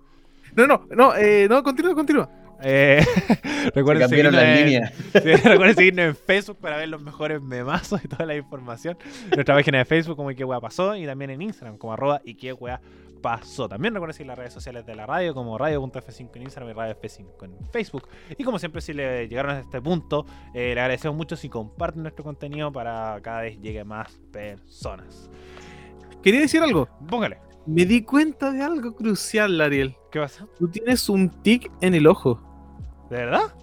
No, no, no, eh, no, continúa, continúa. Eh, Se recuerden, cambiaron seguirnos las en, líneas. sí, recuerden seguirnos en Facebook para ver los mejores memazos y toda la información. Nuestra página de Facebook como Wea Pasó y también en Instagram como arroba Ike Wea Pasó. También recuerden seguir las redes sociales de la radio como radio.f5 en Instagram y radio F5 en Facebook. Y como siempre, si le llegaron a este punto, eh, le agradecemos mucho si comparten nuestro contenido para cada vez llegue más personas. Quería decir algo. Póngale. Me di cuenta de algo crucial, Ariel. ¿Qué pasa? Tú tienes un tic en el ojo. ¿De verdad?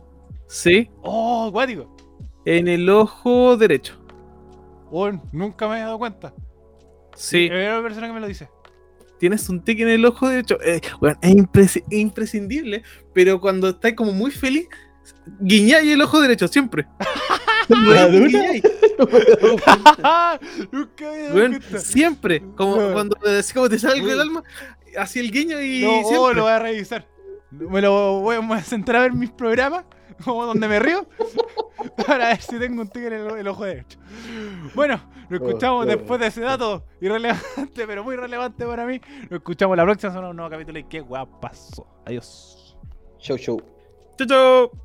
Sí, ¡Oh, guático! en el ojo derecho. Oh, nunca me he dado cuenta. Sí, Es la primera persona que me lo dice. tienes un tic en el ojo derecho. Eh, bueno, es impresi- imprescindible, pero cuando estás como muy feliz, guiñáis el ojo derecho, siempre. ¿La dura? Guiñáis, nunca me he dado weón, cuenta. siempre. Como No. cuando como te sale Weón. alma, así el guiño y No, oh, siempre. lo voy a revisar. Me lo voy a, me voy a centrar a ver mis programas, como donde me río, para ver si tengo un tigre en el, el ojo derecho. Bueno, nos escuchamos oh. después de ese dato irrelevante, pero muy relevante para mí. Nos escuchamos la próxima semana en un nuevo capítulo y qué guapazo. Adiós. Show, show. Chau, chau.